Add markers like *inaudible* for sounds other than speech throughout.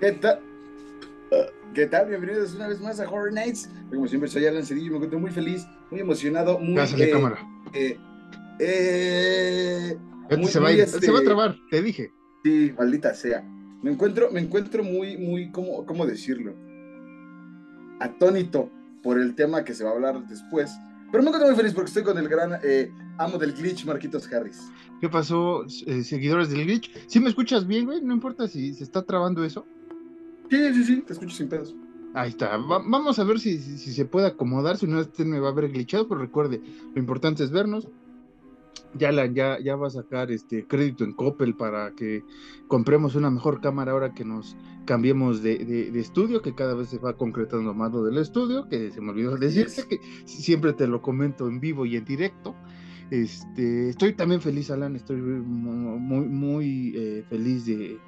¿Qué tal? ¿Qué tal? Bienvenidos una vez más a Horror Nights. Como siempre, soy Alan Cedillo me encuentro muy feliz, muy emocionado, muy. Pásale, eh, cámara. eh, eh, Este muy- se, va a muy, ir- este, se va a trabar, te dije. Sí, maldita sea. Me encuentro, me encuentro muy, muy, ¿cómo, cómo decirlo? Atónito por el tema que se va a hablar después. Pero me encuentro muy feliz porque estoy con el gran eh, amo del glitch, Marquitos Harris. ¿Qué pasó, eh, seguidores del glitch? ¿Sí me escuchas bien, güey? No importa si se está trabando eso. Sí, sí, sí, te escucho sin pedos. Ahí está. Va- vamos a ver si, si, si se puede acomodar. Si no, este me va a ver glitchado. Pero recuerde, lo importante es vernos. Ya, la, ya, ya va a sacar este crédito en Coppel para que compremos una mejor cámara ahora que nos cambiemos de, de- de estudio, que cada vez se va concretando más lo del estudio, que se me olvidó decirte, que siempre te lo comento en vivo y en directo. Este, estoy también feliz, Alan, estoy mu- muy, muy eh, feliz de,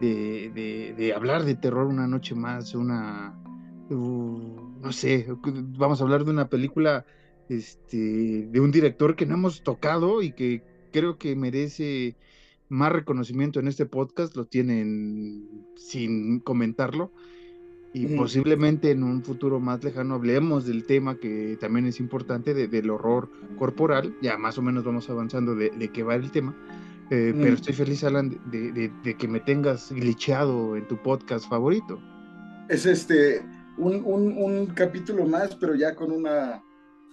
de, de- de hablar de terror una noche más, una, uh, no sé, vamos a hablar de una película este, de un director que no hemos tocado y que creo que merece más reconocimiento en este podcast, lo tienen sin comentarlo. Y Ujú. posiblemente en un futuro más lejano hablemos del tema que también es importante, de- del horror corporal. Ya más o menos vamos avanzando de, de qué va el tema. Eh, Mm. Pero estoy feliz, Alan, de, de- de que me tengas glitcheado en tu podcast favorito. Es este, un, un, un capítulo más, pero ya con una,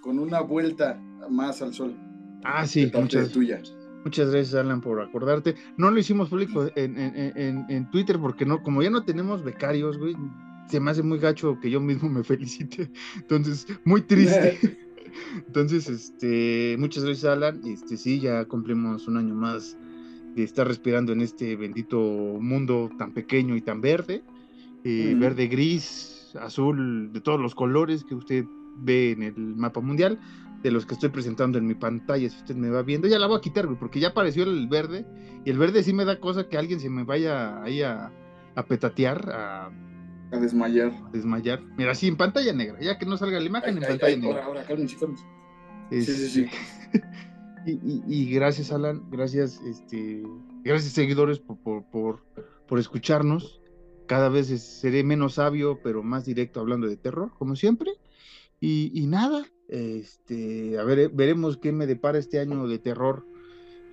con una vuelta más al sol. Ah, sí, muchas, tuya. muchas gracias, Alan, por acordarte. No lo hicimos público en, en- en- en- en Twitter porque no, como ya no tenemos becarios, güey, se me hace muy gacho que yo mismo me *laughs* felicite. Entonces, muy triste. *laughs* Entonces, este, muchas gracias, Alan. Este, sí, ya cumplimos un año más de estar respirando en este bendito mundo tan pequeño y tan verde. eh. Verde, gris, azul, de todos los colores que usted ve en el mapa mundial, de los que estoy presentando en mi pantalla, si usted me va viendo. Ya la voy a quitar, güey, porque ya apareció el verde. Y el verde sí me da cosa que alguien se me vaya ahí a, a petatear, a A desmayar. desmayar. Mira, así en pantalla negra, ya que no salga la imagen Ay, en ay, pantalla ay, negra. ahora, ahora, cálmense. Sí, sí, Este, sí. *laughs* y, y- gracias, Alan, gracias, este, gracias seguidores por, por, por, escucharnos. Cada vez seré menos sabio, pero más directo hablando de terror, como siempre. Y, y nada, este, a ver, veremos qué me depara este año de terror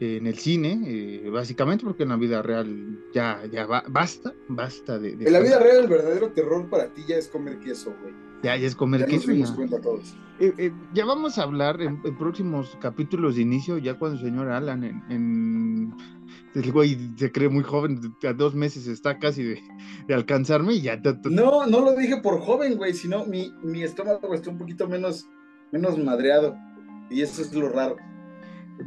en el cine, eh, básicamente porque en la vida real ya, ya ba- basta, basta de, de En la vida real, el verdadero terror para ti ya es comer queso, güey. ya, ya es comer Ya nos queso. dimos ya. cuenta todos. Eh, eh, ya vamos a hablar en, en próximos capítulos de inicio, ya cuando el señor Alan en, en- el güey se cree muy joven, a dos meses está casi de, de alcanzarme y ya. No, no lo dije por joven, güey, sino mi, mi estómago está un poquito menos, menos madreado. Y eso es lo raro.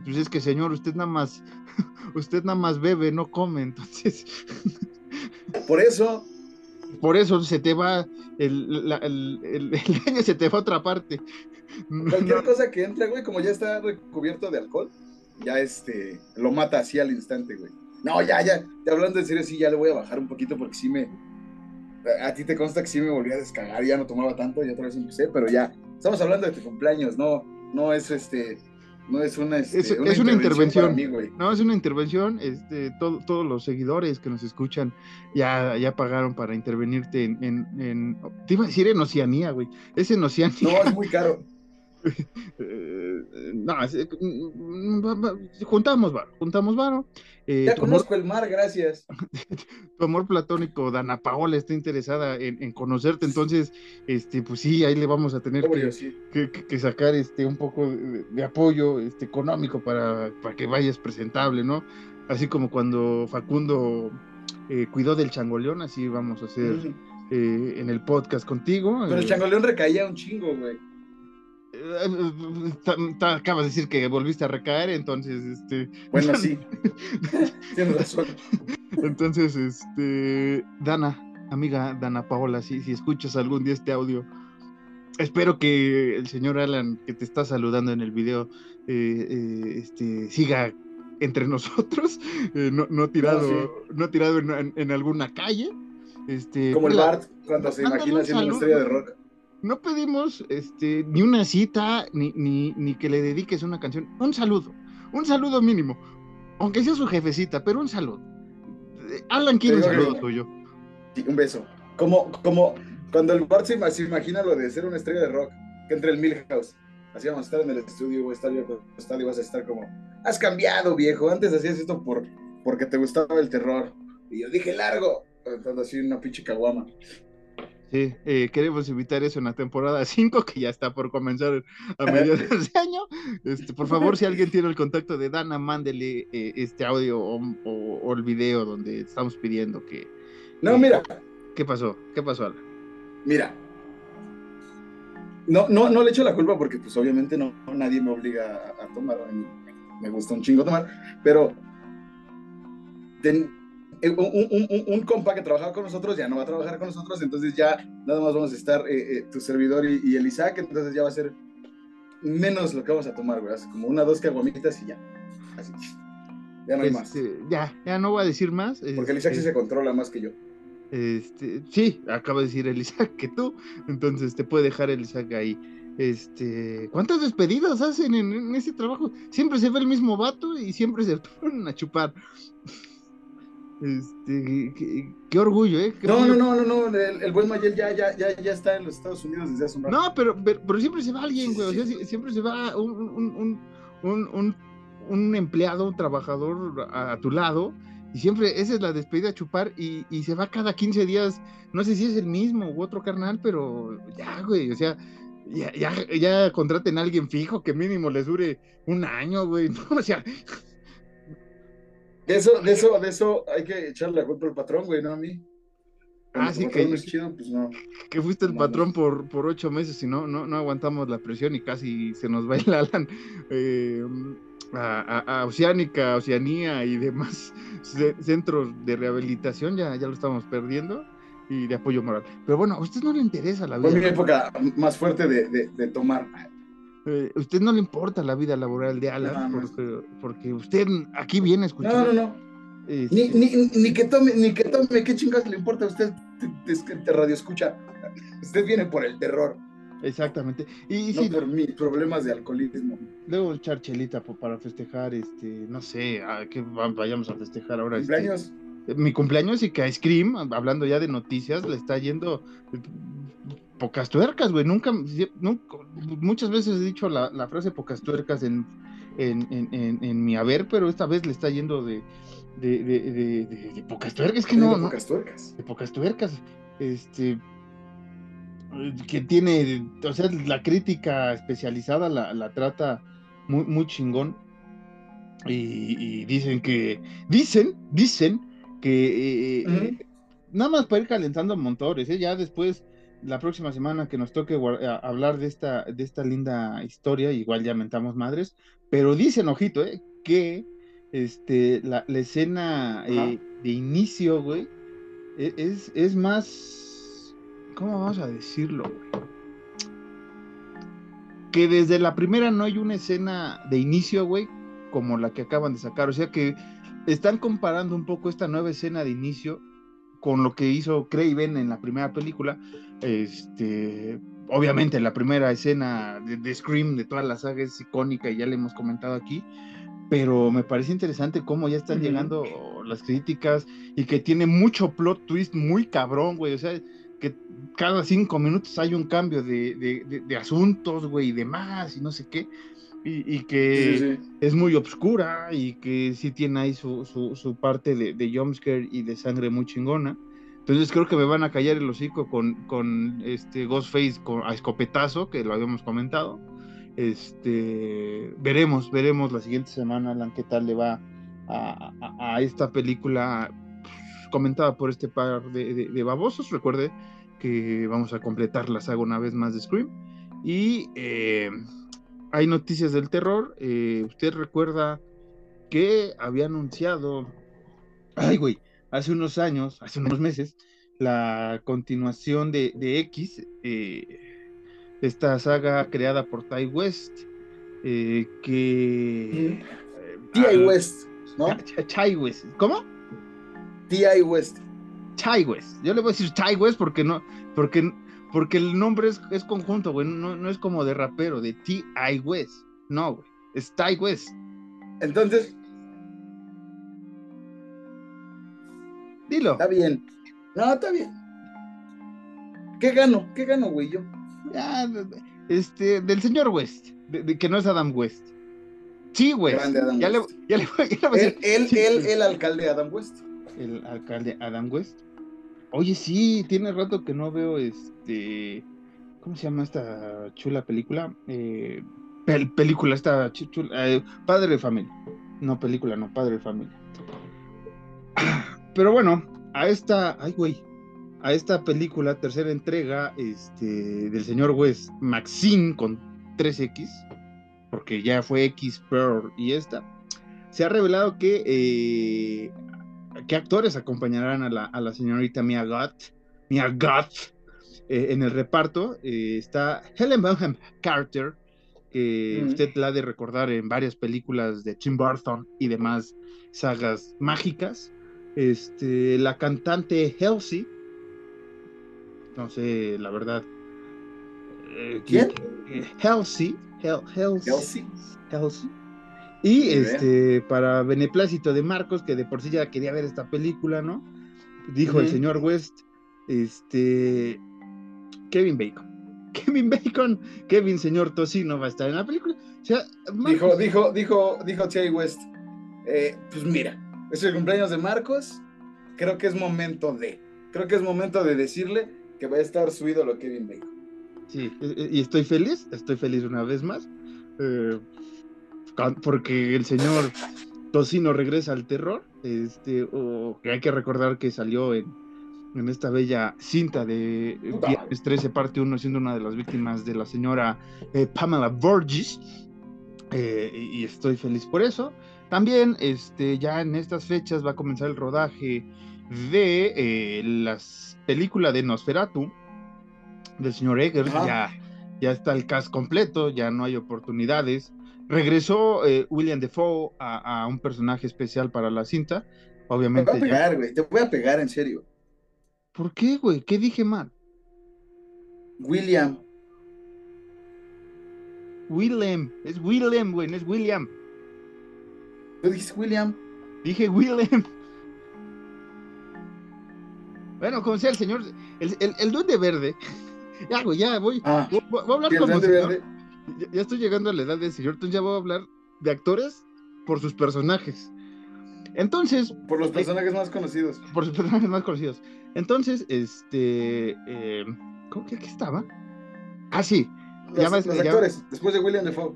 Pues es que señor, usted nada más, *laughs* usted nada más bebe, no come, entonces *laughs* Por eso, por eso se te va el, la- el, el- *laughs* el año se te va a otra parte. cualquier No, cosa que entre, güey, como ya está recubierto de alcohol, ya este, lo mata así al instante, güey. No, ya, ya, ya hablando en serio, sí, ya le voy a bajar un poquito porque sí me. A ti te consta que sí me volví a descargar, ya no tomaba tanto y otra vez empecé, pero ya. Estamos hablando de tu cumpleaños, no, no es este, no es una, este, Es- es una intervención. mí. No, es una intervención. Este, todo- todos los seguidores que nos escuchan ya, ya pagaron para intervenirte en, en, en- Te iba a decir en Oceanía, güey. Es en Oceanía. No, es muy caro. *laughs* Eh, no, es- mm, va- va- juntamos varo, juntamos varo. Eh, Ya amor, conozco el mar, gracias. *laughs* tu amor platónico, Dana Paola, está interesada en, en conocerte. Entonces, este, pues sí, ahí le vamos a tener Obvio, que, sí. que, que- que sacar este un poco de, de apoyo este económico para, para que vayas presentable, ¿no? Así como cuando Facundo eh, cuidó del changoleón, así vamos a hacer eh, en el podcast contigo. Pero el changoleón recaía un chingo, güey. Eh, acabas de decir que volviste a recaer, entonces, este, Bueno, sí. Tienes razón. entonces, este, Dana, amiga Dana Paola, si, si escuchas algún día este audio, espero que el señor Alan que te está saludando en el video, eh, eh, este, siga entre nosotros, eh, no, no tirado, no, tirado en, en- en alguna calle. Este, Como el Bart cuando se imagina siendo una estrella de rock. No pedimos este, ni una cita, ni, ni, ni que le dediques una canción. Un saludo, un saludo mínimo. Aunque sea su jefecita, pero un saludo. Eh, Alan quiere un saludo tuyo. Sí, un beso. Como, como cuando el Bart se, imagina lo de ser una estrella de rock, que entre el Milhouse. Así vamos a estar en el estudio, voy a estar yo acostado y vas a estar como, has cambiado, viejo. Antes hacías esto por, porque te gustaba el terror. Y yo dije, largo. Entonces así una pinche caguama. Sí, eh, queremos invitar eso en la temporada *laughs* 5, que ya está por comenzar a mediados *laughs* de año. Este, por favor, si alguien tiene el contacto de Dana, mándele eh, este audio o, el video donde estamos pidiendo que. No, mira. ¿Qué pasó? ¿Qué pasó, Alan? Mira. No, no, no le echo la culpa porque, pues, obviamente no, nadie me obliga a, tomar. Me gusta un chingo tomar, pero. Eh, un, compa que trabajaba con nosotros ya no va a trabajar con nosotros, entonces ya nada más vamos a estar eh, eh, tu servidor y, el Isaac, entonces ya va a ser menos lo que vamos a tomar, güey, así como una, dos caguamitas y ya. Así. Ya no hay más. Este, ya, ya no voy a decir más. Porque el Isaac sí este, se controla más que yo. Este, sí, acaba de decir el Isaac que tú, entonces te puede dejar el Isaac ahí. Este, ¿cuántas despedidas hacen en, en, ese trabajo? Siempre se ve el mismo vato y siempre se *laughs* ponen a chupar. Este, qué, orgullo, ¿eh? no, no, no, no, no, el, buen Mayel ya, ya, ya, ya está en los Estados Unidos desde hace un rato. No, pero, pero, siempre se va alguien, güey, o sea, siempre se va un, un, un, un, empleado, un trabajador a, tu lado, y siempre esa es la despedida a chupar, y, y se va cada 15 días, no sé si es el mismo u otro carnal, pero ya, güey, o sea, ya, ya, ya contraten a alguien fijo que mínimo les dure un año, güey, *laughs* ¿no? O sea... De eso, de eso, de eso hay que echarle la culpa al patrón, güey, no a mí. ah, sí, que, pues que fuiste el patrón por, por ocho meses y no, no, no aguantamos la presión y casi se nos va el *laughs* Alan eh, a, Oceánica, Oceanía y demás *laughs* centros de rehabilitación, ya, ya lo estamos perdiendo y de apoyo moral. Pero bueno, a usted no le interesa la vida. Fue mi época más fuerte de, de tomar. Eh, usted no le importa la vida laboral de Alan, porque, usted aquí viene a escuchar. No, no, no. Este ni, que tome, ni que tome, ¿qué chingas le importa a usted? Es que te radio escucha. Usted viene por el terror. Exactamente. Y, no por mis problemas de alcoholismo. Luego echar chelita para festejar, este, no sé, a que vayamos a festejar ahora. Este, ¿Cumpleaños? mi cumpleaños y que Ice Cream, hablando ya de noticias, le está yendo pocas tuercas, güey. Nunca, muchas veces he dicho la, frase pocas tuercas en, en, mi haber, pero esta vez le está yendo de, de, pocas tuercas. Es que no, de pocas tuercas. De pocas tuercas. Este. Que tiene, o sea, la crítica especializada la, trata muy, muy chingón. Y, dicen que, dicen, dicen que eh, eh, nada más para ir calentando motores, ¿eh? ya después la próxima semana que nos toque hablar de esta, de esta linda historia, igual ya mentamos madres, pero dicen, ojito, eh, que este, la, escena eh, de inicio, güey, e, es, es más, ¿cómo vamos a decirlo, güey? Que desde la primera no hay una escena de inicio, güey, como la que acaban de sacar, o sea que están comparando un poco esta nueva escena de inicio con lo que hizo Craven en la primera película. Este, obviamente la primera escena de, Scream de toda la saga es icónica y ya le hemos comentado aquí, pero me parece interesante cómo ya están llegando las críticas y que tiene mucho plot twist muy cabrón, güey, o sea, que cada cinco minutos hay un cambio de, de asuntos, güey, y demás, y no sé qué y, que es muy obscura y que sí tiene ahí su, su, parte de, de jumpscare y de sangre muy chingona. Entonces creo que me van a callar el hocico con, con este Ghostface con, a escopetazo, que lo habíamos comentado. Este, veremos, veremos la siguiente semana, Alan, qué tal le va a, a, esta película pues, comentada por este par de, de, babosos. Recuerde que vamos a completar la saga una vez más de Scream. Y eh, hay noticias del terror. Eh, usted recuerda que había anunciado, ay, güey, hace unos años, hace unos meses, la continuación de, X, eh, esta saga creada por Ty West, eh, que... T.I. West, ¿no? *laughs* Ty West, ¿cómo? T.I. West. Ty West. Yo le voy a decir Ty West porque no, porque porque el nombre es, conjunto, güey. No, es como de rapero, de T.I. West. No, güey. Es Ty West. Entonces. Dilo. Está bien. No, está bien. ¿Qué gano? ¿Qué gano, güey? Yo. Ya, este, del señor West, de, de que no es Adam West. Sí, West. Grande Adam ya, West. Le, ya, le, ya le voy a Él, decir. él, Sí, él, sí. el alcalde Adam West. El alcalde Adam West. Oye, sí, tiene rato que no veo este. ¿Cómo se llama esta chula película? Eh, pel- película, esta chu- chula. eh, padre de familia. No, película, no, padre de familia. Pero bueno, a esta. Ay, güey. A esta película, tercera entrega, este, del señor West, Maxine con 3X, porque ya fue X, Pearl y esta, se ha revelado que eh, qué actores acompañarán a la, a la señorita Mia Goth, Mia Goth eh, en el reparto. Eh, está Helen Bonham Carter, que Mm. usted la ha de recordar en varias películas de Tim Burton y demás sagas mágicas. Este, la cantante Halsey, no sé, la verdad. eh, ¿Quién? eh, Halsey, Halsey. Halsey. Y este, para beneplácito de Marcos, que de por sí ya quería ver esta película, ¿no? Dijo el señor West, este, Kevin Bacon. *laughs* Kevin Bacon, Kevin señor Tocino va a estar en la película. O sea, Dijo, Marcos- dijo, dijo, dijo T.A. West. eh, pues mira, es el cumpleaños de Marcos. Creo que es momento de. Creo que es momento de decirle que va a estar su ídolo Kevin Bacon. Sí, eh, eh, y estoy feliz, estoy feliz una vez más, eh, porque el señor Tocino regresa al terror, este, o que hay que recordar que salió en, en esta bella cinta de Puta Viernes 13 parte 1, siendo una de las víctimas de la señora eh, Pamela Burgess, eh, y estoy feliz por eso. También, este, ya en estas fechas va a comenzar el rodaje de eh, las películas de Nosferatu, del señor Eggers, ya, ya está el cast completo, ya no hay oportunidades. Regresó eh, William Defoe a, a un personaje especial para la cinta, Te obviamente. voy a pegar, güey. Te voy a pegar, en serio. ¿Por qué, güey? ¿Qué dije mal? William. Willem, es Willem, güey, no es William. Tú dijiste William. Dije Willem. Bueno, como sea el señor, el, el, el duende verde. *laughs* Ya, güey, ya voy. Ah, Voy, voy a hablar sí, el como Duende señor. Verde. Ya, ya estoy llegando a la edad del señor, entonces ya voy a hablar de actores por sus personajes. Entonces, Por los personajes más conocidos. por sus personajes más conocidos. Entonces, este. eh, ¿Cómo que aquí estaba? Ah, sí. Ya Los, ves- los ya- actores, después de William Defoe.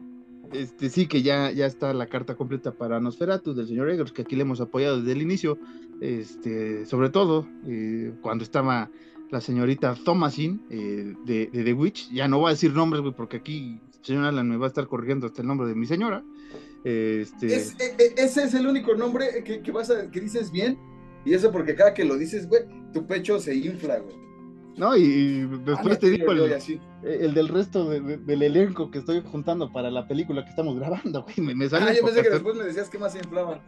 Este, sí, que ya, ya está la carta completa para Nosferatu del señor Eggers, que aquí le hemos apoyado desde el inicio. Este, sobre todo eh, cuando estaba la señorita Thomasin eh, de, de The Witch. Ya no voy a decir nombres, güey, porque aquí el señor Alan me va a estar corrigiendo hasta el nombre de mi señora. Este, Es- e- e- ese es el único nombre que, que vas a, que dices bien. Y eso porque cada que lo dices, güey, tu pecho se infla, güey. ¿no? Y, y después Anya te digo Taylor-Joy, el, del resto de- de- del elenco que estoy juntando para la película que estamos grabando, güey. Me, me sale Ah, yo pensé que hacer- después me decías que más se inflaba.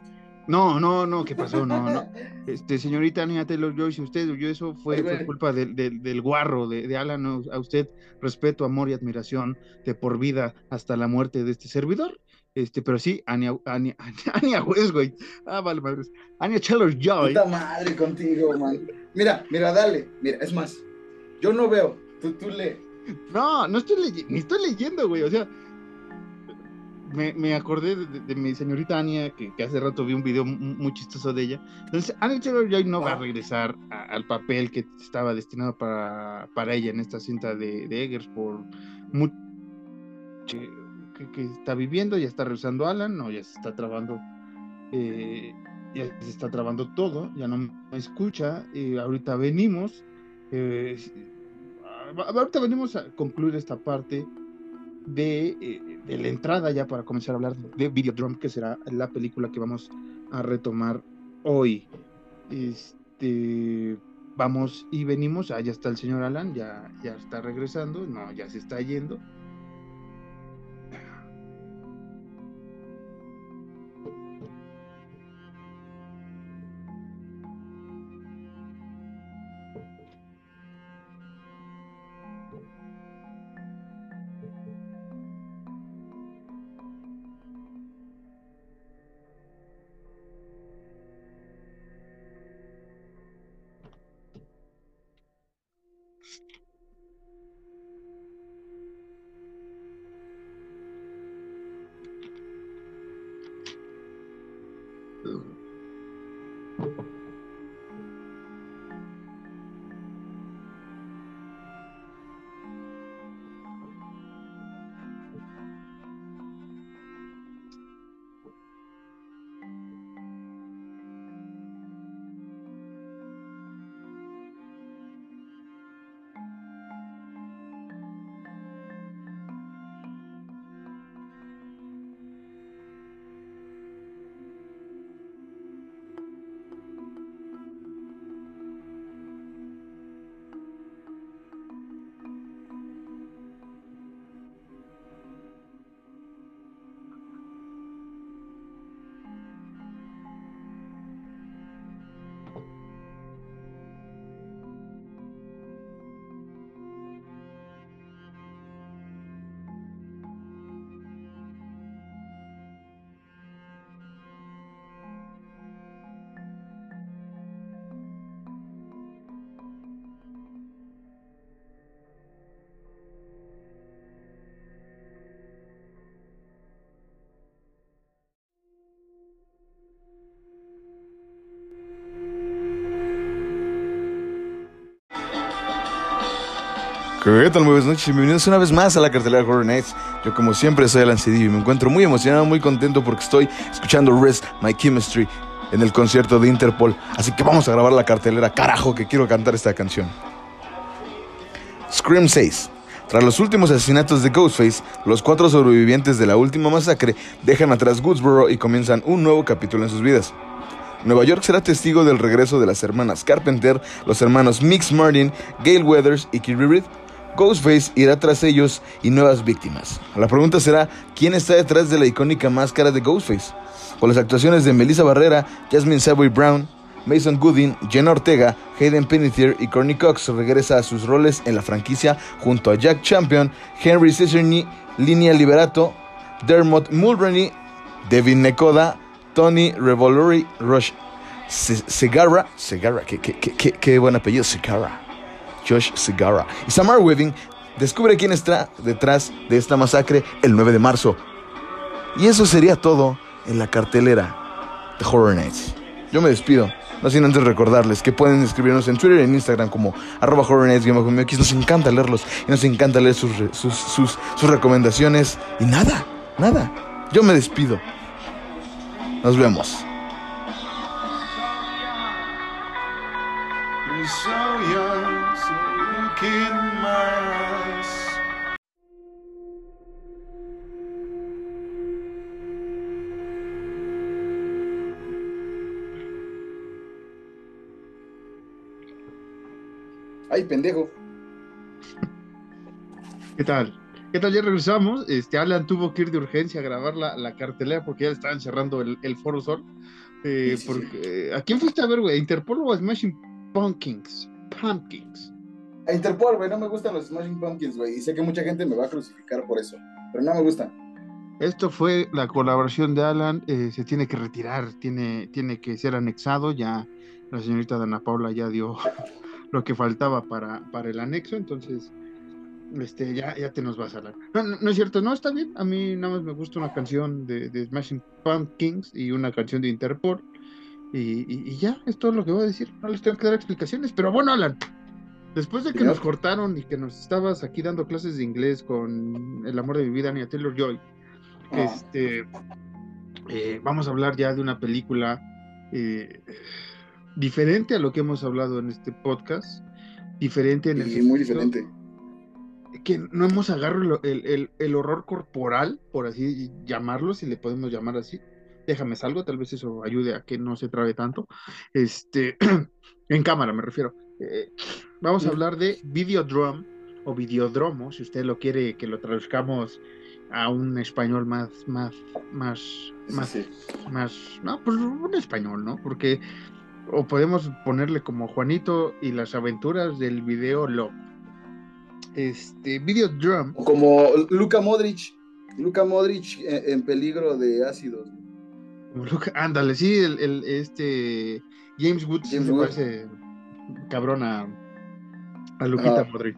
No, no, no, ¿qué pasó? No, no. *laughs* Este, señorita Anya Taylor Joy, si usted oyó eso, fue, fue culpa del, del, del guarro de, de Alan. A usted, respeto, amor y admiración de por vida hasta la muerte de este servidor. Este, pero sí, Anya, Anya, Anya, *laughs* Anya West, güey. Ah, vale, madres. Anya Taylor Joy. Puta madre contigo, man. Mira, mira, dale. Mira, es más. Yo no veo. Tú, tú lee. No, no estoy leyendo, ni estoy leyendo, güey. O sea, me, me acordé de, de- de mi señorita Anya, que, que hace rato vi un video mu- muy chistoso de ella. Entonces, Anya Taylor Joy no va a regresar a- al papel que estaba destinado para, para ella en esta cinta de, de Eggers por mucho que, que- que está viviendo, ya está regresando Alan, no, ya se está trabando. eh, ya se está trabando todo, ya no me escucha. eh, ahorita venimos. eh, Ah, ahorita venimos a concluir esta parte de, eh, de la entrada ya para comenzar a hablar de Videodrome, que será la película que vamos a retomar hoy. Este, vamos y venimos, ya está el señor Alan, ya, ya está regresando, no, ya se está yendo. ¿Qué tal? Muy buenas noches bienvenidos una vez más a la cartelera Horror Nights. Yo como siempre soy Alan Cedillo y me encuentro muy emocionado, muy contento porque estoy escuchando Rest My Chemistry en el concierto de Interpol. Así que vamos a grabar la cartelera, carajo, que quiero cantar esta canción. Scream 6. Tras los últimos asesinatos de Ghostface, los cuatro sobrevivientes de la última masacre dejan atrás Woodsboro y comienzan un nuevo capítulo en sus vidas. Nueva York será testigo del regreso de las hermanas Carpenter, los hermanos Mix Martin, Gail Weathers y Kirby Reed. Ghostface irá tras ellos y nuevas víctimas. La pregunta será, ¿quién está detrás de la icónica máscara de Ghostface? Con las actuaciones de Melissa Barrera, Jasmine Savoy Brown, Mason Gooding, Jenna Ortega, Hayden Panettiere y Courtney Cox regresa a sus roles en la franquicia junto a Jack Champion, Henry Cicerni, Linia Liberato, Dermot Mulroney, Devin Nekoda, Tony Revolori, Rush Segarra, Segarra, qué, qué, qué, qué buen apellido, Segarra. Josh Segarra. Y Samar Weaving descubre quién está detrás de esta masacre el 9 de marzo. Y eso sería todo en la cartelera de Horror Nights. Yo me despido. No sin antes recordarles que pueden escribirnos en Twitter y Instagram como arroba Horror Nights, Nos encanta leerlos y nos encanta leer sus, sus, sus, sus recomendaciones. Y nada, nada. Yo me despido. Nos vemos. Ay, pendejo. ¿Qué tal? ¿Qué tal? Ya regresamos. Este, Alan tuvo que ir de urgencia a grabar la, la cartelera porque ya estaban cerrando el, el Foro Sol. Eh, Sí, sí, porque, ¿A quién fuiste a ver, güey? ¿Interpol o a Smashing Pumpkins? Pumpkins. A Interpol, güey, no me gustan los Smashing Pumpkins, güey. Y sé que mucha gente me va a crucificar por eso. Pero no me gustan. Esto fue la colaboración de Alan. eh, se tiene que retirar, tiene, tiene que ser anexado. Ya la señorita Dana Paula ya dio *laughs* lo que faltaba para, para el anexo. Entonces, este, ya, ya te nos vas a hablar. No, no, no es cierto, no está bien. A mí nada más me gusta una canción de, de Smashing Pumpkins y una canción de Interpol. Y, y- y ya, es todo lo que voy a decir. No les tengo que dar explicaciones. Pero bueno, Alan, después de que nos cortaron y que nos estabas aquí dando clases de inglés con el amor de mi vida, Nia Taylor Joy, Ah, este, eh, vamos a hablar ya de una película eh, diferente a lo que hemos hablado en este podcast, diferente en el y muy diferente. que no hemos agarrado el, el- el horror corporal, por así llamarlo, si le podemos llamar así. Déjame salgo, tal vez eso ayude a que no se trabe tanto. Este, *clears throat* en cámara me refiero. Eh, vamos a hablar de Videodrum o Videodromo, si usted lo quiere que lo traduzcamos a un español más, más, más, Sí, más, sí. más, no, pues un español, ¿no? Porque, o podemos ponerle como Juanito y las aventuras del video Lo. Este, Videodrum, Como Luka Modric. Luka Modric en, en peligro de ácidos. Luca- ándale, sí, el, el- este James Woods James se Woods. parece cabrón a, a Luquita Ajá. Modric.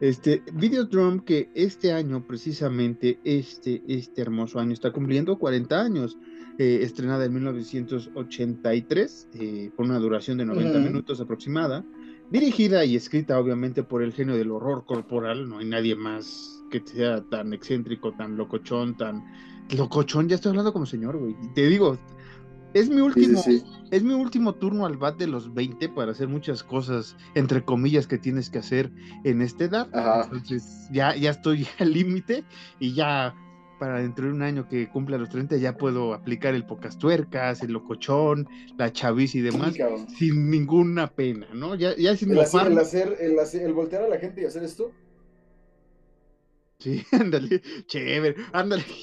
Este, Videodrome que este año, precisamente, este, este hermoso año, está cumpliendo 40 años. Eh, estrenada en 1983, eh, con una duración de 90 Ujú. minutos aproximada. Dirigida y escrita, obviamente, por el genio del horror corporal. No hay nadie más que sea tan excéntrico, tan locochón, tan. Locochón, ya estoy hablando como señor, güey. Te digo, es mi Sí, último. sí, sí. Es mi último turno al bat de los 20 para hacer muchas cosas, entre comillas, que tienes que hacer en esta edad. Ajá. Entonces, ya, ya estoy *laughs* al límite y ya para dentro de un año que cumpla los 30 ya puedo aplicar el pocas tuercas, el locochón, la chaviz y demás Sí, sin ninguna pena, ¿no? Ya, ya sin El hacer, el, hacer, el hacer- el voltear a la gente y hacer esto. Sí, *laughs* ándale, chévere, ándale. *laughs*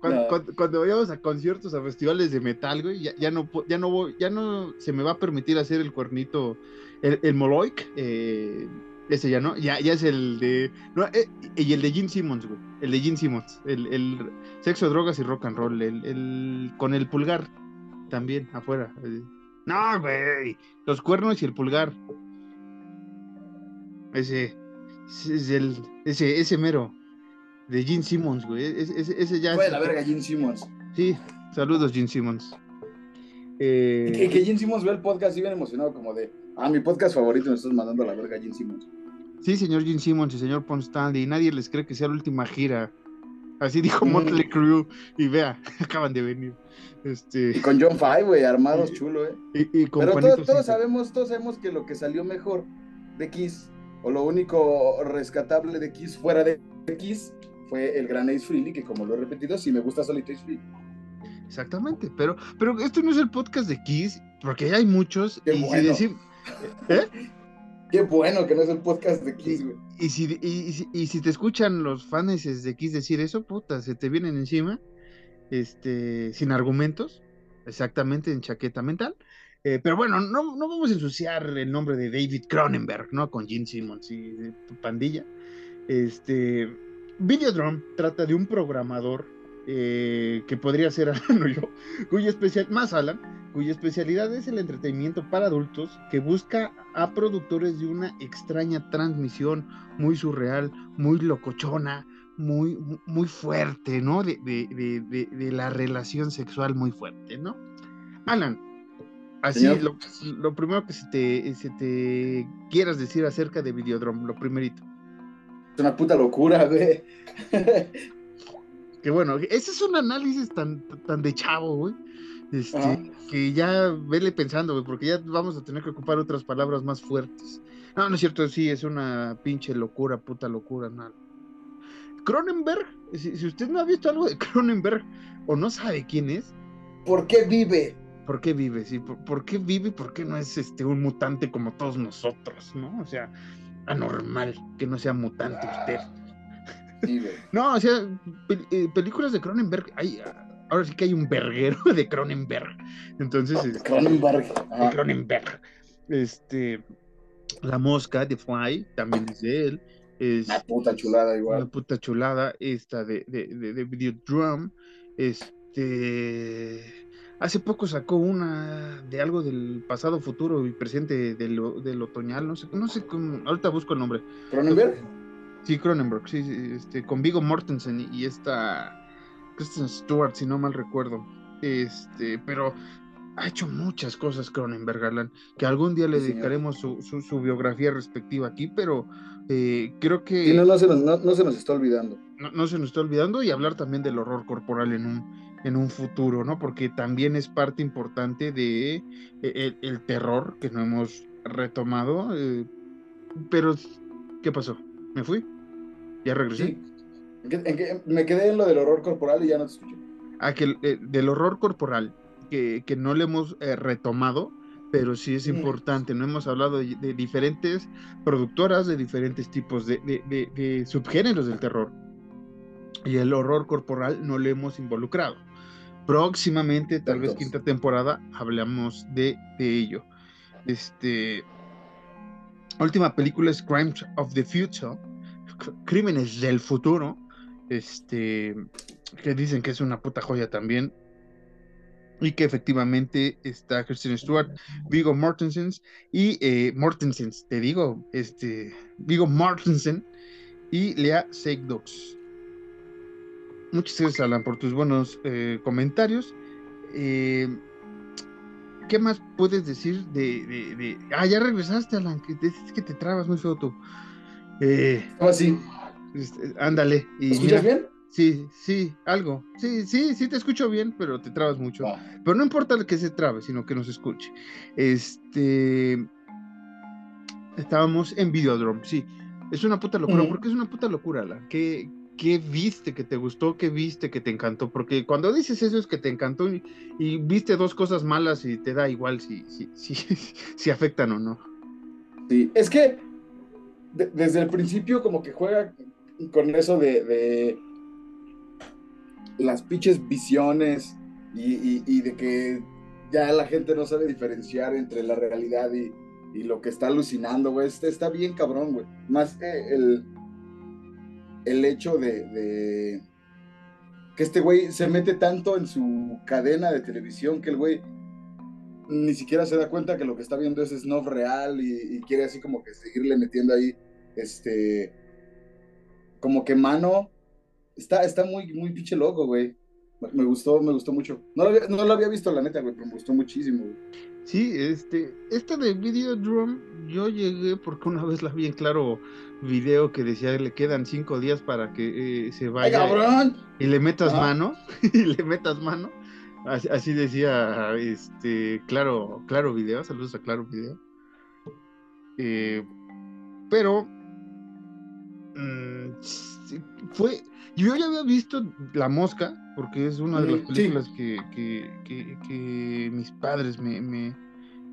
Cuando, No. cuando- cuando vayamos a conciertos, a festivales de metal, güey, ya, ya no, ya no voy, ya no se me va a permitir hacer el cuernito, el, el Moloik, eh, ese ya no, ya, ya es el de, no, eh, y el de Gene Simmons, güey, el de Gene Simmons, el, el sexo, drogas y rock and roll, el, el con el pulgar también afuera. eh. No, güey, los cuernos y el pulgar. Ese, ese es el, ese, ese mero. De Gene Simmons, güey. Ese, ese- ese ya. Es- la verga Gene Simmons. Sí, saludos, Gene Simmons. Eh, que, que Gene Simmons ve el podcast y bien emocionado, como de, ah, mi podcast favorito, me estás mandando a la verga Gene Simmons. Sí, señor Gene Simmons y señor Paul Stanley. Nadie les cree que sea la última gira. Así dijo Mm. Motley Crue. Y vea, *laughs* acaban de venir. Este, Y con John Five, güey, armados, chulo, eh. y, y con Pero Juanito todos, sabemos, todos sabemos que lo que salió mejor de Kiss, o lo único rescatable de Kiss fuera de Kiss, fue el gran Ace Frehley, que como lo he repetido, sí me gusta solito Ace Frehley. Exactamente, pero, pero esto no es el podcast de Kiss, porque ya hay muchos. Qué y, si bueno. ¿Eh? Qué bueno que no es el podcast de Kiss, güey. Y si, y, y si- y si te escuchan los fans de Kiss decir eso, puta, se te vienen encima, este, sin argumentos, exactamente en chaqueta mental. Eh, pero bueno, no, no vamos a ensuciar el nombre de David Cronenberg, ¿no? Con Gene Simmons y de tu pandilla. Este, Videodrome trata de un programador eh, que podría ser Alan o yo, cuya especial, más Alan, cuya especialidad es el entretenimiento para adultos que busca a productores de una extraña transmisión muy surreal, muy locochona, muy, muy fuerte, ¿no? De, de- de- de- la relación sexual muy fuerte, ¿no? Alan, así lo, lo primero que se te, se te quieras decir acerca de Videodrome, lo primerito. Es una puta locura, güey. *laughs* Que bueno, ese es un análisis tan, tan de chavo, güey. Este, Ajá. que ya vele pensando, güey, porque ya vamos a tener que ocupar otras palabras más fuertes. No, no es cierto, sí, es una pinche locura, puta locura, no. Cronenberg, si, si usted no ha visto algo de *laughs* Cronenberg o no sabe quién es, ¿Por qué vive? ¿por qué vive? Sí, ¿por, por qué vive? y ¿Por qué no es este un mutante como todos nosotros, no? O sea, anormal que no sea mutante usted. Sí, *laughs* güey. No, o sea, pel- eh, películas de Cronenberg, hay, ah, ahora sí que hay un verguero *laughs* de Cronenberg. Entonces, este, Cronenberg. de. Cronenberg. Este, La Mosca, The Fly, también es de él. Es Una puta chulada una igual. puta chulada esta de, de, de, de Videodrome. Este, hace poco sacó una de algo del pasado, futuro y presente del, del otoñal, no sé, no sé cómo, ahorita busco el nombre. ¿Cronenberg? Sí, Cronenberg, sí, sí, este, con Vigo Mortensen y esta Kristen Stewart, si no mal recuerdo. Este, pero ha hecho muchas cosas Cronenberg, Alan, que algún día le Sí, dedicaremos su, su, su biografía respectiva aquí, pero eh, creo que Sí, no, no, se nos, no, no se nos está olvidando. no, no se nos está olvidando y hablar también del horror corporal en un, en un futuro, ¿no? Porque también es parte importante de eh, el, el terror que no hemos retomado. eh, pero, ¿qué pasó? ¿Me fui? ¿Ya regresé? Sí. ¿En qué- me quedé en lo del horror corporal y ya no te escuché. Ah, que eh, del horror corporal, que, que no le hemos eh, retomado, pero sí es Mm. importante. No hemos hablado de, de diferentes productoras, de diferentes tipos de, de- subgéneros del terror. Y el horror corporal no le hemos involucrado. Próximamente, tal vez quinta temporada, hablamos de, de ello. Este. Última película es Crimes of the Future. Crímenes del futuro. Este. Que dicen que es una puta joya también. y que efectivamente está Kristen Stewart, Vigo Mortensen y eh, Mortensen, te digo, este, Vigo Mortensen y Lea Seydoux. Muchas gracias, Alan, por tus buenos eh, comentarios. Eh, ¿Qué más puedes decir de, Ah, ya regresaste, Alan, que te, que te trabas muy feo tú. ¿Cómo así? Este, ándale. Y ¿Me escuchas mira, bien? Sí, sí, algo. Sí, sí, sí te escucho bien, pero te trabas mucho. Va. Pero no importa que se trabe, sino que nos escuche. Este. Estábamos en Videodrome, sí. Es una puta locura. Ujú. ¿Por qué es una puta locura, Alan? ¿Qué, ¿Qué viste que te gustó? ¿Qué viste que te encantó? Porque cuando dices eso es que te encantó y, y viste dos cosas malas y te da igual si, si, si, *laughs* si afectan o no. Sí, es que de- desde el principio como que juega con eso de, de las pinches visiones y, y- de que ya la gente no sabe diferenciar entre la realidad y, y lo que está alucinando, güey. Este está bien cabrón, güey. Más el, el hecho de, de que este güey se mete tanto en su cadena de televisión que el güey ni siquiera se da cuenta que lo que está viendo es snuff real y, y quiere así como que seguirle metiendo ahí, este, como que mano, está, está muy, muy pinche loco, güey. Me- gustó, me gustó mucho. No lo había, no lo había visto, la neta, güey, pero me gustó muchísimo, güey. Sí, este, esta de Videodrome, yo llegué porque una vez la vi en claro video que decía le quedan cinco días para que eh, se ¡Ay, vaya cabrón! y le metas mano, *laughs* y le metas mano. Así, así decía, este, claro, claro video, saludos a claro video. Eh, pero mm, fue, yo ya había visto La Mosca, porque es una de las sí. películas que, que- que- que mis padres me, me-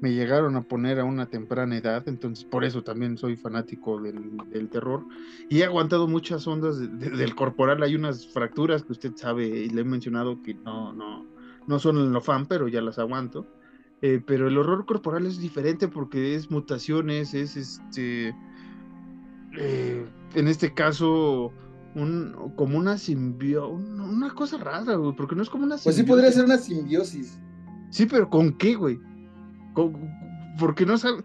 me llegaron a poner a una temprana edad, entonces por eso también soy fanático del, del terror. Y he aguantado muchas ondas de- de- del corporal, hay unas fracturas que usted sabe y le he mencionado que no, no, no son en lo fan, pero ya las aguanto. Eh, pero el horror corporal es diferente porque es mutaciones, es este, eh, en este caso, un, como una simbio, un- una cosa rara, güey, porque no es como una Pues sí simbiosis. podría ser una simbiosis. Sí, pero ¿con qué, güey? Con- porque no sabe.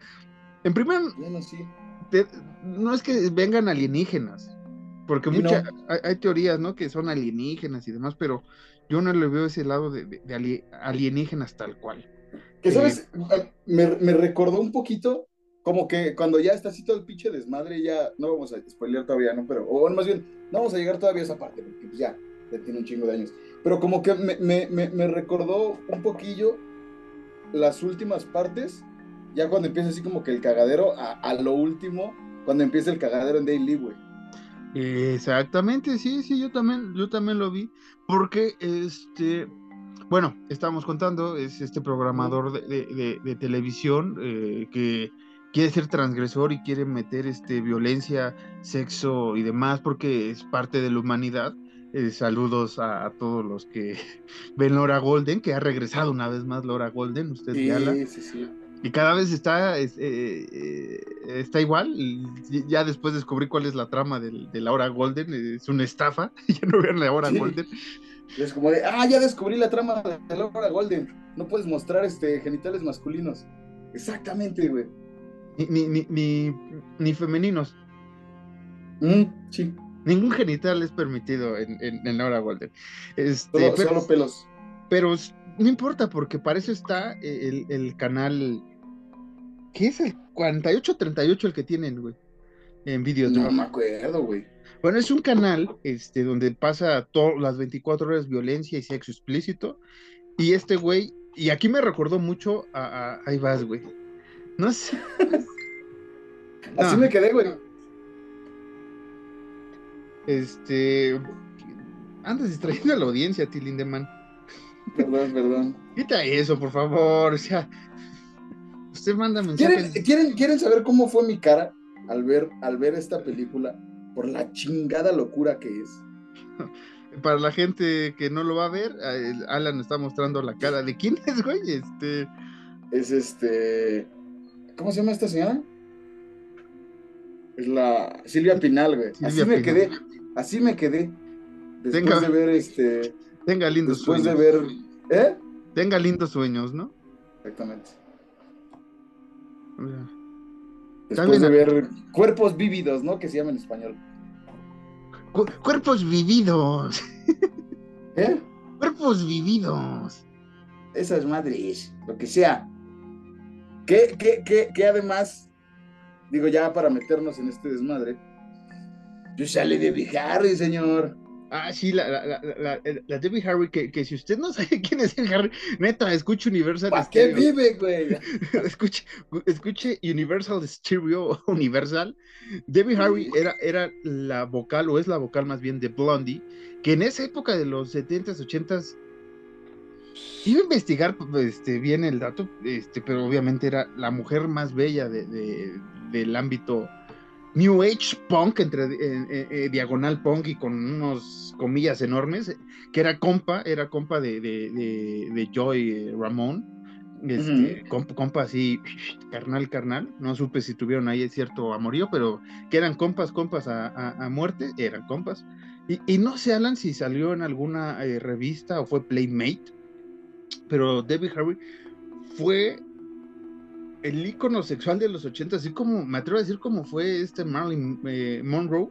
En primer, Bueno, sí. te- no es que vengan alienígenas, porque Sí, mucha, no. hay, hay teorías, ¿no? Que son alienígenas y demás, pero yo no le veo ese lado de, de- de ali- alienígenas tal cual. Que Eh, sabes, me, me recordó un poquito como que cuando ya está así todo el pinche desmadre, ya no vamos a spoilear todavía, ¿no? Pero, o más bien, no vamos a llegar todavía a esa parte, porque pues ya, ya tiene un chingo de años. Pero como que me, me, me, me recordó un poquillo las últimas partes, ya cuando empieza así como que el cagadero, a, a lo último, cuando empieza el cagadero en Daily, güey. Exactamente, sí, sí, yo también, yo también lo vi, porque este, bueno, estábamos contando, es este programador de, de- de- de televisión eh, que quiere ser transgresor y quiere meter este violencia, sexo y demás, porque es parte de la humanidad. Eh, saludos a, a todos los que *laughs* ven Laura Golden, que ha regresado una vez más Laura Golden, usted. Sí, sí, sí. Y cada vez está, es- eh, eh, está igual. ya después descubrí cuál es la trama del- de la hora Golden. Es una estafa. *laughs* Ya no vean la hora. Golden. Es como de, ah, ya descubrí la trama de Laura Golden. No puedes mostrar este genitales masculinos. Exactamente, güey. Ni, ni, ni, ni, ni femeninos. Mm, sí, Ningún genital es permitido en, en, en hora Golden. Este, solo, pero, solo pelos. pero no importa, porque para eso está el, el canal. ¿Qué es el 4838 el que tienen, güey? En vídeos. No me acuerdo, güey. Bueno, es un canal este, donde pasa todas las 24 horas violencia y sexo explícito. Y este güey, y aquí me recordó mucho a, a- ahí vas, güey. No sé. Así No. me quedé, güey. Este. Andas distrayendo a la audiencia, T. Lindemann. Perdón, perdón. Quita eso, por favor. O sea, usted manda ¿Quieren, mensajes. ¿quieren, ¿Quieren saber cómo fue mi cara al ver, al ver esta película? Por la chingada locura que es. *laughs* Para la gente que no lo va a ver, Alan está mostrando la cara de quién es, güey. Este. Es este. ¿Cómo se llama esta señora? Es la Silvia Pinal, güey. Así me quedé. Así me quedé. Después Tenga- de ver este. Tenga lindo Después de ver. ¿Eh? Tenga lindos sueños, ¿no? Exactamente. Después También- de ver cuerpos vívidos, ¿no? Que se llama en español. cu- cuerpos vividos. ¿Eh? Cuerpos vividos. Esas madres, lo que sea. Que, que, que, que además, digo, ya para meternos en este desmadre, pues sale de Harry, señor. Ah, sí, la, la, la, la, Debbie Harry, que, que si usted no sabe *laughs* quién es el Harry, neta, escuche Universal ¿Para qué Stereo. vive, güey? *laughs* escuche, escuche Universal Stereo *laughs* Universal. Debbie Harry era, era la vocal, o es la vocal más bien de Blondie, que en esa época de los 70s, 80s, iba a investigar este, bien el dato, este, pero obviamente era la mujer más bella de- de- del ámbito New Age punk, entre eh, eh, eh, diagonal punk y con unos comillas enormes, que era compa, era compa de, de, de- de Joy eh, Ramón, este, comp- compa así, carnal, carnal, no supe si tuvieron ahí cierto amorío, pero que eran compas, compas a, a- a muerte, eran compas. Y, y no sé, Alan, si salió en alguna eh, revista o fue Playmate, pero Debbie Harry fue el ícono sexual de los 80, así como, me atrevo a decir como fue este Marilyn eh, Monroe,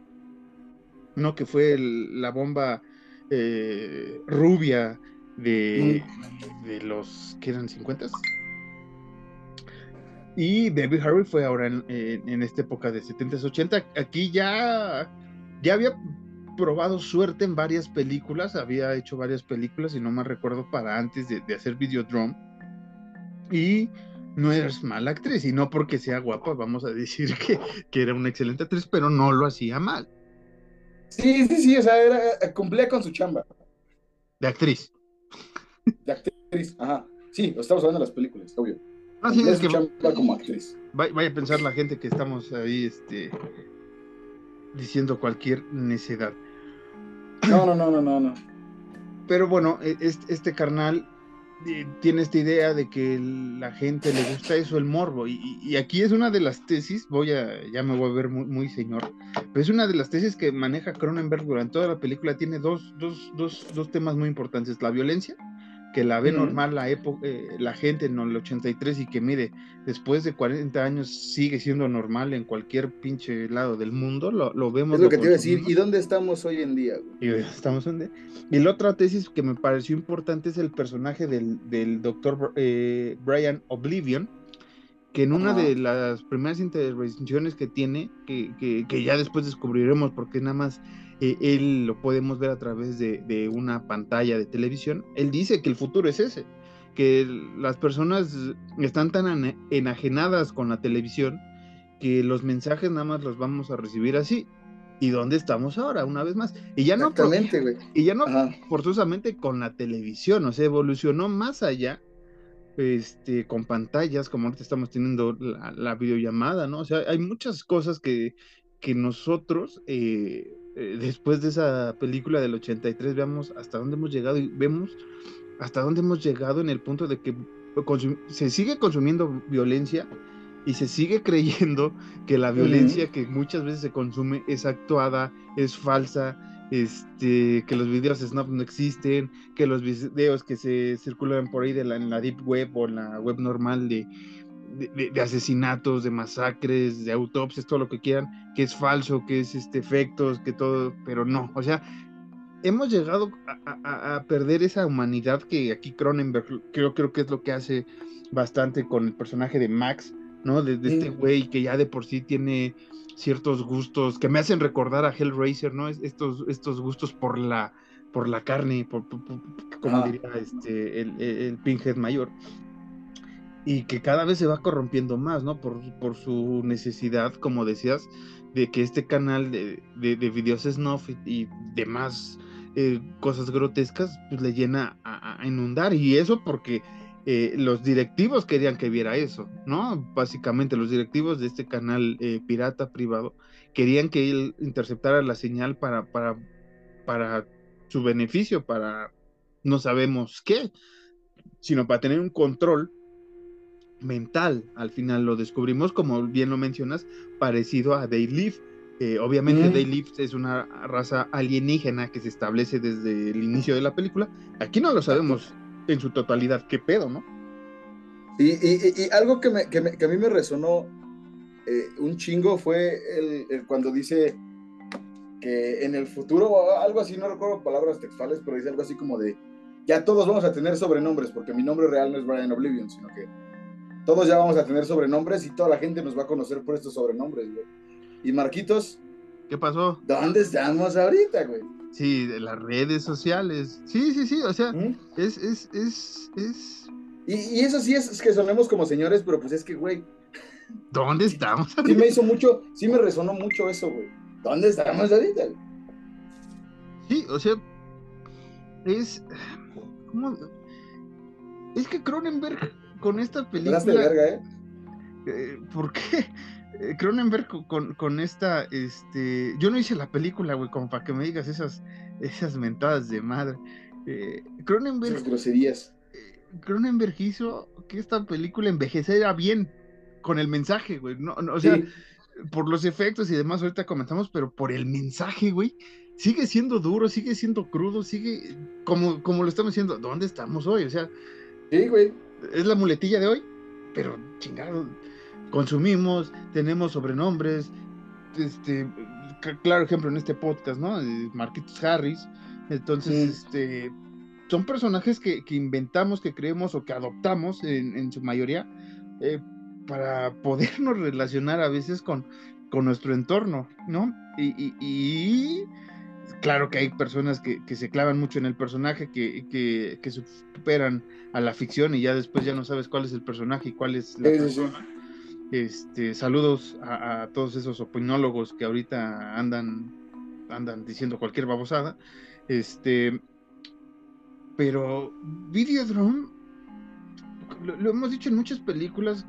no que fue la bomba eh, rubia de, de los que eran 50 y Debbie Harry fue ahora en, en- en esta época de 70s, 80 aquí ya ya había probado suerte en varias películas, había hecho varias películas y no me recuerdo para antes de, de hacer Videodrome y no eres mala actriz y no porque sea guapa vamos a decir que, que era una excelente actriz pero no lo hacía mal Sí, sí, sí, o sea, era, eh, cumplía con su chamba de actriz de actriz. Ajá. Sí, estamos hablando de las películas, obvio. así Cumplía es que como actriz. vaya, vaya a pensar la gente que estamos ahí este diciendo cualquier necedad No, no, no, no, no, no. Pero bueno, e- este, carnal eh, tiene esta idea de que la gente le gusta eso, el morbo. Y aquí es una de las tesis, voy a, ya me voy a ver muy, muy señor, pero es una de las tesis que maneja Cronenberg durante toda la película. Tiene dos, dos, dos, dos temas muy importantes. La violencia, que la ve normal la, época, la gente en el 83 y que mire, después de 40 años sigue siendo normal en cualquier pinche lado del mundo. Lo, lo vemos. Es lo que te iba a decir. ¿Y dónde estamos hoy en día, güey? Y estamos donde. Y la otra tesis que me pareció importante es el personaje del, del doctor eh, Brian Oblivion, que en una Ajá. de las primeras intervenciones que tiene, que, que- que ya después descubriremos porque nada más eh, él lo podemos ver a través de, de una pantalla de televisión, él dice que el futuro es ese, que las personas están tan enajenadas con la televisión que los mensajes nada más los vamos a recibir así. ¿Y dónde estamos ahora? Una vez más. Y ya no, y ya no Ajá. forzosamente con la televisión, o sea, evolucionó más allá, este, con pantallas, como ahorita estamos teniendo la, la videollamada, ¿no? O sea, hay muchas cosas que, que nosotros, eh, eh, después de esa película del 83, veamos hasta dónde hemos llegado y vemos hasta dónde hemos llegado en el punto de que se sigue consumiendo violencia y se sigue *laughs* creyendo que la violencia que muchas veces se consume es actuada, es falsa, este, que los videos snap no existen, que los videos que se circulan por ahí de la, en la deep web o en la web normal de, de, de- de asesinatos, de masacres, de autopsias, todo lo que quieran, que es falso, que es este efectos, que todo, pero no, o sea, hemos llegado a, a- a perder esa humanidad que aquí Cronenberg creo, creo que es lo que hace bastante con el personaje de Max, ¿no? De, de este güey que ya de por sí tiene ciertos gustos que me hacen recordar a Hellraiser, ¿no? Es- Estos, estos gustos por la, por la carne, por, por- por- como diría este, el, el, el Pinhead mayor. Y que cada vez se va corrompiendo más, ¿no? Por, por su necesidad, como decías, de que este canal de, de, de videos snuff y, y demás eh, cosas grotescas, pues le llena a, inundar. Y eso porque eh, los directivos querían que viera eso, ¿no? Básicamente los directivos de este canal eh, pirata privado querían que él interceptara la señal para, para, para su beneficio, para no sabemos qué, sino para tener un control mental. Al final lo descubrimos, como bien lo mencionas, parecido a Live. Eh, obviamente. They Live es una raza alienígena que se establece desde el inicio de la película. Aquí no lo sabemos en su totalidad. ¿Qué pedo, no? Y, y- algo que, me- que me- que a mí me resonó eh, un chingo fue el, el cuando dice que en el futuro, algo así, no recuerdo palabras textuales, pero dice algo así como de, ya todos vamos a tener sobrenombres, porque mi nombre real no es Brian Oblivion, sino que todos ya vamos a tener sobrenombres y toda la gente nos va a conocer por estos sobrenombres, güey. Y Marquitos, ¿Qué pasó? ¿dónde estamos ahorita, güey? Sí, de las redes sociales. Sí, sí, sí, o sea, ¿Mm? es, es, es, es... Y, y eso sí es, es que sonemos como señores, pero pues es que, güey, ¿Dónde estamos? sí me hizo mucho, sí me resonó mucho eso, güey. ¿Dónde estamos ahorita? güey? Sí, o sea, es... ¿cómo? Es que Cronenberg con esta das de película... verga, ¿eh? eh, ¿Por qué? Eh, Cronenberg co- con, con esta, este, yo no hice la película, güey, como para que me digas esas, esas mentadas de madre. Eh, Cronenberg, Esas groserías. Cronenberg hizo que esta película envejeciera bien con el mensaje, güey. No, no, o sea, Sí. por los efectos y demás, ahorita comentamos, pero por el mensaje, güey, sigue siendo duro, sigue siendo crudo, sigue como, como lo estamos diciendo, ¿dónde estamos hoy? O sea, Sí, güey. Es la muletilla de hoy, pero chingado, consumimos, tenemos sobrenombres, este, claro ejemplo en este podcast, ¿no? De Marquitos Harris, entonces, este, son personajes que, que inventamos, que creemos o que adoptamos en, en su mayoría eh, para podernos *laughs* relacionar a veces con, con nuestro entorno, ¿no? Y, y- y claro que hay personas que, que se clavan mucho en el personaje, que, que, que superan a la ficción y ya después ya no sabes cuál es el personaje y cuál es la Sí, sí, persona. Este, saludos a, a todos esos opinólogos que ahorita andan, andan diciendo cualquier babosada. Este, pero Videodrome, lo, lo hemos dicho en muchas películas,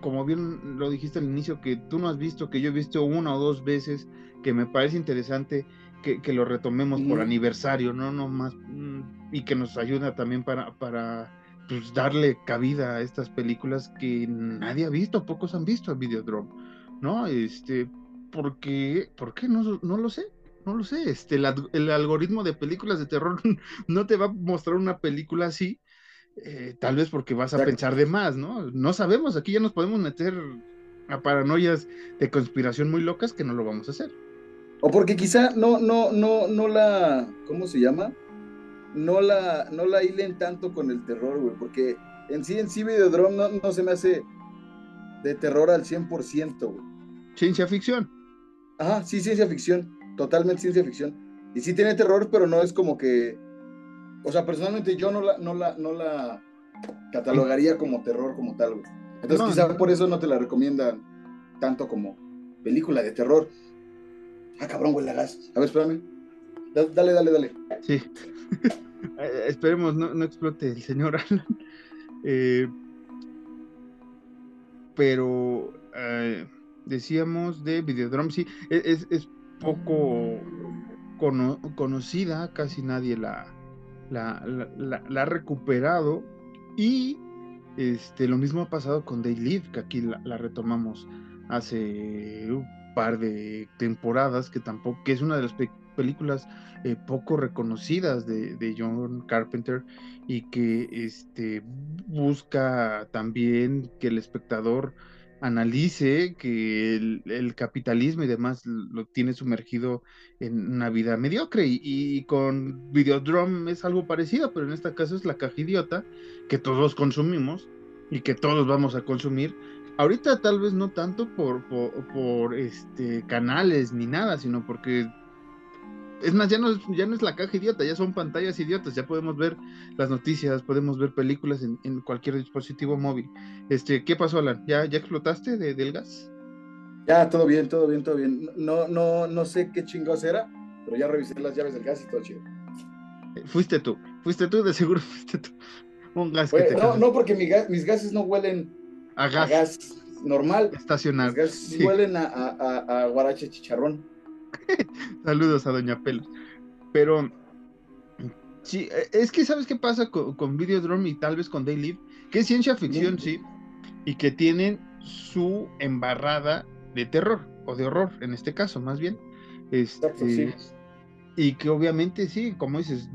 como bien lo dijiste al inicio, que tú no has visto, que yo he visto una o dos veces, que me parece interesante que, que lo retomemos por aniversario, no, no más, mm, y que nos ayuda también para, para pues, darle cabida a estas películas que nadie ha visto, pocos han visto a Videodrome, ¿no? Este, porque, ¿por qué? No, no lo sé, no lo sé. Este, el, algoritmo de películas de terror *laughs* no te va a mostrar una película así, eh, tal vez porque vas a Exacto. pensar de más, ¿no? No sabemos, aquí ya nos podemos meter a paranoias de conspiración muy locas que no lo vamos a hacer. O porque quizá no, no, no, no la, ¿cómo se llama? No la, no la hilen tanto con el terror, güey, porque en sí, en sí Videodrome no, no se me hace de terror al 100%, güey. Ciencia ficción. Ajá, sí, ciencia ficción, totalmente ciencia ficción. Y sí tiene terror, pero no es como que, o sea, personalmente yo no la, no la, no la catalogaría como terror como tal, güey. Entonces No, quizá por eso no te la recomiendan tanto como película de terror. Ah, cabrón, güey, la gas. A ver, espérame. Da- Dale, dale, dale. Sí. *laughs* Eh, Esperemos no, no explote el señor *laughs* Alan. Eh, pero eh, decíamos de Videodrome, sí, e- es, es poco cono- conocida, casi nadie la, la, la- la- la ha recuperado. Y este, lo mismo ha pasado con Day Live, que aquí la, la retomamos hace un par de temporadas, que tampoco, es una de las pe- películas eh, poco reconocidas de, John Carpenter y que este, busca también que el espectador analice que el, capitalismo y demás lo tiene sumergido en una vida mediocre y, y con Videodrome es algo parecido, pero en este caso es la caja idiota que todos consumimos y que todos vamos a consumir. Ahorita tal vez no tanto por, por, por, este canales ni nada, sino porque es más, ya no, es- ya no es la caja idiota, ya son pantallas idiotas, ya podemos ver las noticias, podemos ver películas en, en cualquier dispositivo móvil. Este, ¿qué pasó, Alan? ¿Ya, ya explotaste de- del gas? Ya, todo bien, todo bien, todo bien. No, no, no sé qué chingados era, pero ya revisé las llaves del gas y todo chido. Eh, Fuiste tú, fuiste tú, de seguro *laughs* fuiste tú. Un gas que te no, no, porque mi mis gases no huelen a a gas, gas normal. Sí. huelen a, a, a, a guarache chicharrón. *laughs* Saludos a Doña Pelos. Pero sí, eh, es que sabes qué pasa con, con Videodrome y tal vez con Day Live, que es ciencia ficción, sí, y que tienen su embarrada de terror o de horror, en este caso, más bien. Este, Exacto, sí. Y que obviamente sí, como dices,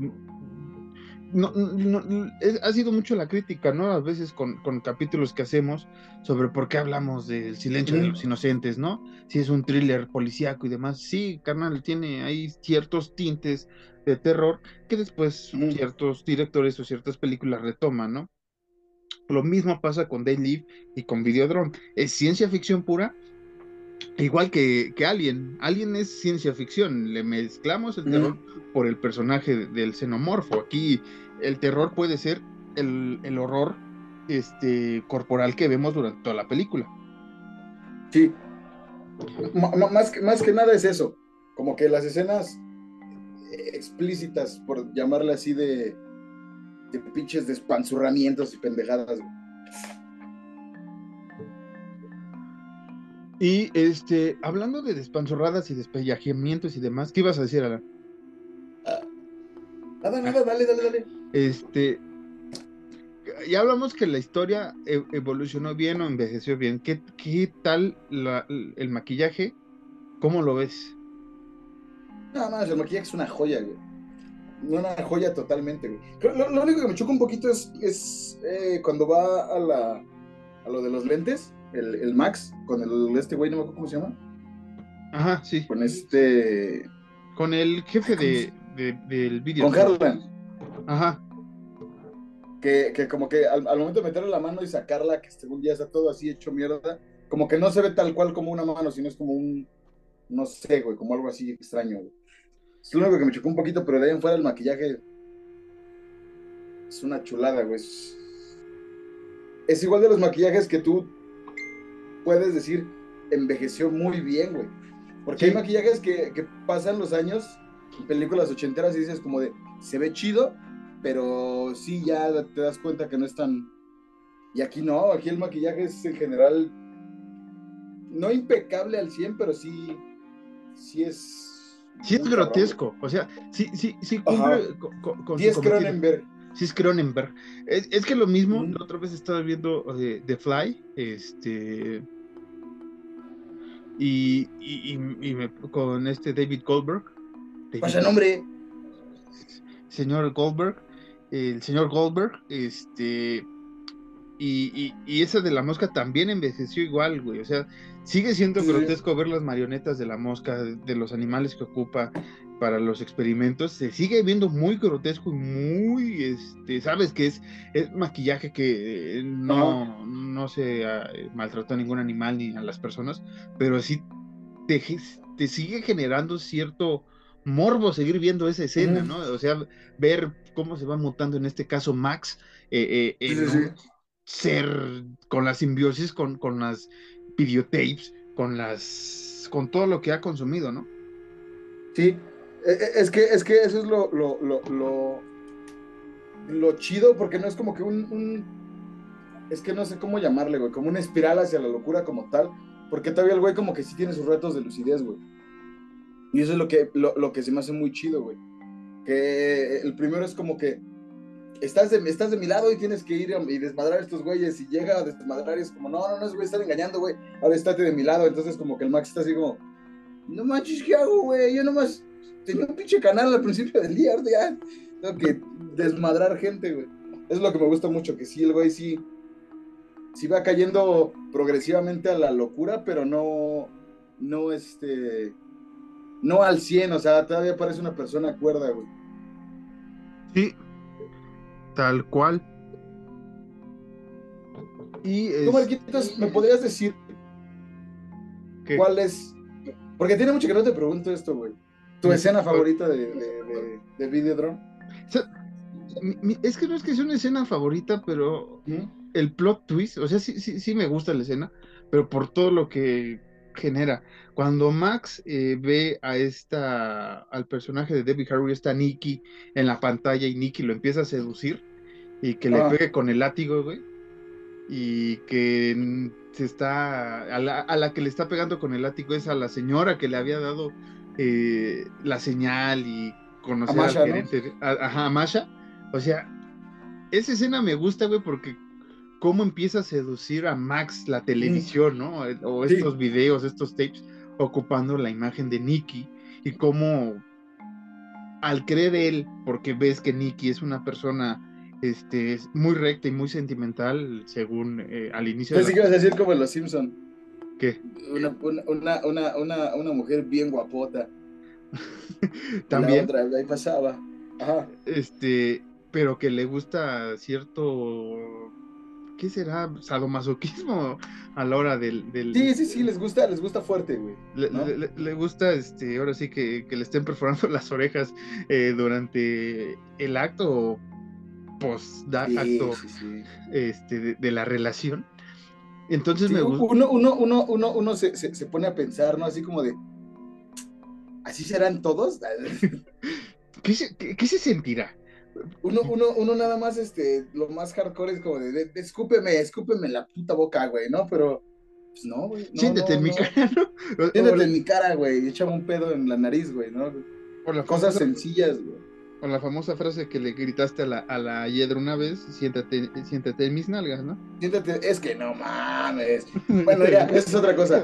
no, no, no, es- ha sido mucho la crítica, ¿no? A veces con, con capítulos que hacemos sobre por qué hablamos del silencio de los inocentes, ¿no? Si es un thriller policíaco y demás. Sí, carnal, tiene ahí ciertos tintes de terror que después ciertos directores o ciertas películas retoman, ¿no? Lo mismo pasa con Day Live y con Videodrome. Es ciencia ficción pura, igual que, que Alien. Alien es ciencia ficción. Le mezclamos el terror por el personaje de- del xenomorfo. Aquí el terror puede ser el, el horror este, corporal que vemos durante toda la película. Sí. Más, que, más que nada es eso. Como que las escenas eh, explícitas, por llamarle así, de, de pinches despanzurramientos y pendejadas. Y este, hablando de despanzorradas y despellajamientos y demás, ¿qué ibas a decir, Alan? Nada, nada, dale, dale, dale. Este, ya hablamos que la historia e- evolucionó bien o envejeció bien. ¿Qué, qué tal la- el maquillaje? ¿Cómo lo ves? Nada más, el maquillaje es una joya, güey. Una joya totalmente, güey. Lo único que me choca un poquito es, es eh, cuando va a la a lo de los lentes, el, el Max, con el este güey, no me acuerdo cómo se llama. Ajá, sí. Con este. Con el jefe de, de- del vídeo. Con Harlan. Ajá. Que, que como que al, al momento de meterle la mano y sacarla, que según ya está todo así hecho mierda, como que no se ve tal cual como una mano, sino es como un. No sé, güey, como algo así extraño, güey. Es lo único que me chocó un poquito, pero de ahí en fuera el maquillaje es una chulada, güey. Es igual de los maquillajes que tú puedes decir envejeció muy bien, güey. Porque Sí. hay maquillajes que, que pasan los años en películas ochenteras y dices como de, se ve chido, pero sí ya te das cuenta que no es tan... Y aquí no, aquí el maquillaje es en general no impecable al 100, pero sí, sí es... Sí es grotesco. O sea, sí, sí, sí Ajá. cumple con, con- con su 10 cometido. Cronenberg. Sí es Cronenberg. Es, es que lo mismo, Ujú. la otra vez estaba viendo eh, The Fly, este... Y, y, y- y me- con este David Goldberg. David- Pasa nombre. señor Goldberg, el señor Goldberg, este, y, y, y esa de la mosca también envejeció igual, güey, o sea, sigue siendo sí. grotesco ver las marionetas de la mosca, de, de los animales que ocupa para los experimentos, se sigue viendo muy grotesco y muy, este, sabes que es, es maquillaje que eh, no, no se ah, maltrató a ningún animal ni a las personas, pero sí te, te sigue generando cierto morbo seguir viendo esa escena. ¿no? O sea, ver cómo se va mutando en este caso Max eh, eh, Sí, sí, ser con la simbiosis, con, con las videotapes, con las con todo lo que ha consumido, ¿no? Sí, es que, es que eso es lo, lo, lo, lo, chido, porque no es como que un, es que no sé cómo llamarle, güey, como una espiral hacia la locura como tal, porque todavía el güey como que sí tiene sus retos de lucidez, güey. Y eso es lo que, lo, lo que se me hace muy chido, güey. Que el primero es como que estás de, estás de mi lado y tienes que ir y desmadrar a estos güeyes, y llega a desmadrar y es como, no, no, no, güey, están engañando, güey, ahora estate de mi lado, entonces como que el Max está así como, no manches, ¿qué hago, güey? Yo nomás tenía un pinche canal al principio del día, ahorita ya tengo que desmadrar gente, güey. Es lo que me gusta mucho, que sí, el güey sí, sí va cayendo progresivamente a la locura, pero no, no, este, no al 100, o sea, todavía parece una persona cuerda, güey. Sí, tal cual. Y Tú, es- Marquitos, ¿me podrías decir ¿qué? cuál es? Porque tiene mucho que no te pregunto esto, güey. ¿Tu escena favorita de, de, de, de Videodrome? O sea, es que no es que sea una escena favorita, pero ¿Mm? el plot twist, o sea, sí, sí, sí me gusta la escena, pero por todo lo que genera. Cuando Max eh, ve a esta, al personaje de Debbie Harry, esta Nikki, en la pantalla y Nikki lo empieza a seducir y que le Ah. pegue con el látigo, güey, y que se está, a la, a la que le está pegando con el látigo es a la señora que le había dado eh, la señal y conocer A Masha, al ¿no? gerente, a- ajá. O sea, esa escena me gusta, güey, porque cómo empieza a seducir a Max la televisión, ¿no? O Sí. estos videos, estos tapes, ocupando la imagen de Nicky y cómo al creer él, porque ves que Nicky es una persona este, muy recta y muy sentimental, según eh, al inicio de Pensé la- que ibas a decir como en los Simpson. ¿Qué? Una, una, una, una, mujer bien guapota. *laughs* También. La otra, ahí pasaba. Ajá. este, pero que le gusta cierto, ¿qué será? Sadomasoquismo a la hora del... del Sí, sí, sí, les gusta, les gusta fuerte, güey. Le, ¿no? le- le- le gusta, este, ahora sí que, que le estén perforando *laughs* las orejas eh, durante el acto post Sí, acto sí, sí. este, de, de la relación. Entonces Sí, me gusta. uno, uno, uno, uno, uno se, se, se pone a pensar, ¿no? Así como de. ¿Así serán todos? *laughs* ¿Qué se, qué- qué se sentirá? Uno, uno, uno nada más, este, lo más hardcore es como de, de- de escúpeme, escúpeme en la puta boca, güey, ¿no? Pero, pues no, güey. no, Siéntete no, en mi cara, ¿no? Siéntate en mi cara, güey, y échame un pedo en la nariz, güey, ¿no? la Cosas famosa- sencillas, güey. O la famosa frase que le gritaste a la, a la Hiedra una vez, siéntate, siéntate en mis nalgas, ¿no? Siéntate, es que no mames. *laughs* Bueno, ya, esa es otra cosa.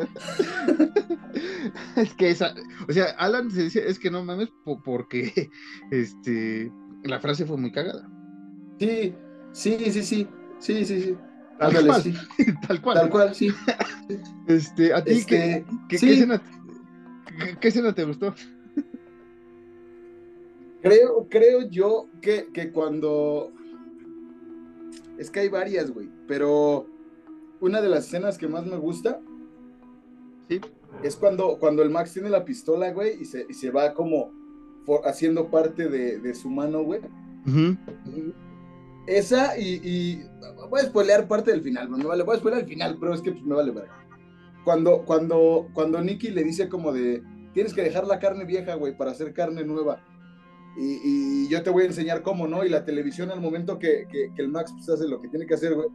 *laughs* es que esa, o sea, Alan se decía, es que no mames, po- porque *laughs* este, la frase fue muy cagada. Sí, sí, sí, sí. Sí, sí, sí. Tal Ándale, cual. sí. Tal cual. Tal cual, sí. Este, a ti, ¿qué, Este, qué- sí. qué escena, qué- qué escena te gustó? Creo, creo yo que, que cuando. Es que hay varias, güey. Pero una de las escenas que más me gusta Sí. es cuando, cuando el Max tiene la pistola, güey, y se, y se va como for- haciendo parte de, de su mano, güey. Esa y, y voy a spoilear parte del final, no me vale, voy a spoilear el final, pero es que pues, me vale verga. Cuando, cuando, cuando Nicky le dice como de, tienes que dejar la carne vieja, güey, para hacer carne nueva. Y, y yo te voy a enseñar cómo, ¿no? Y la televisión al momento que, que- que el Max pues, hace lo que tiene que hacer, güey,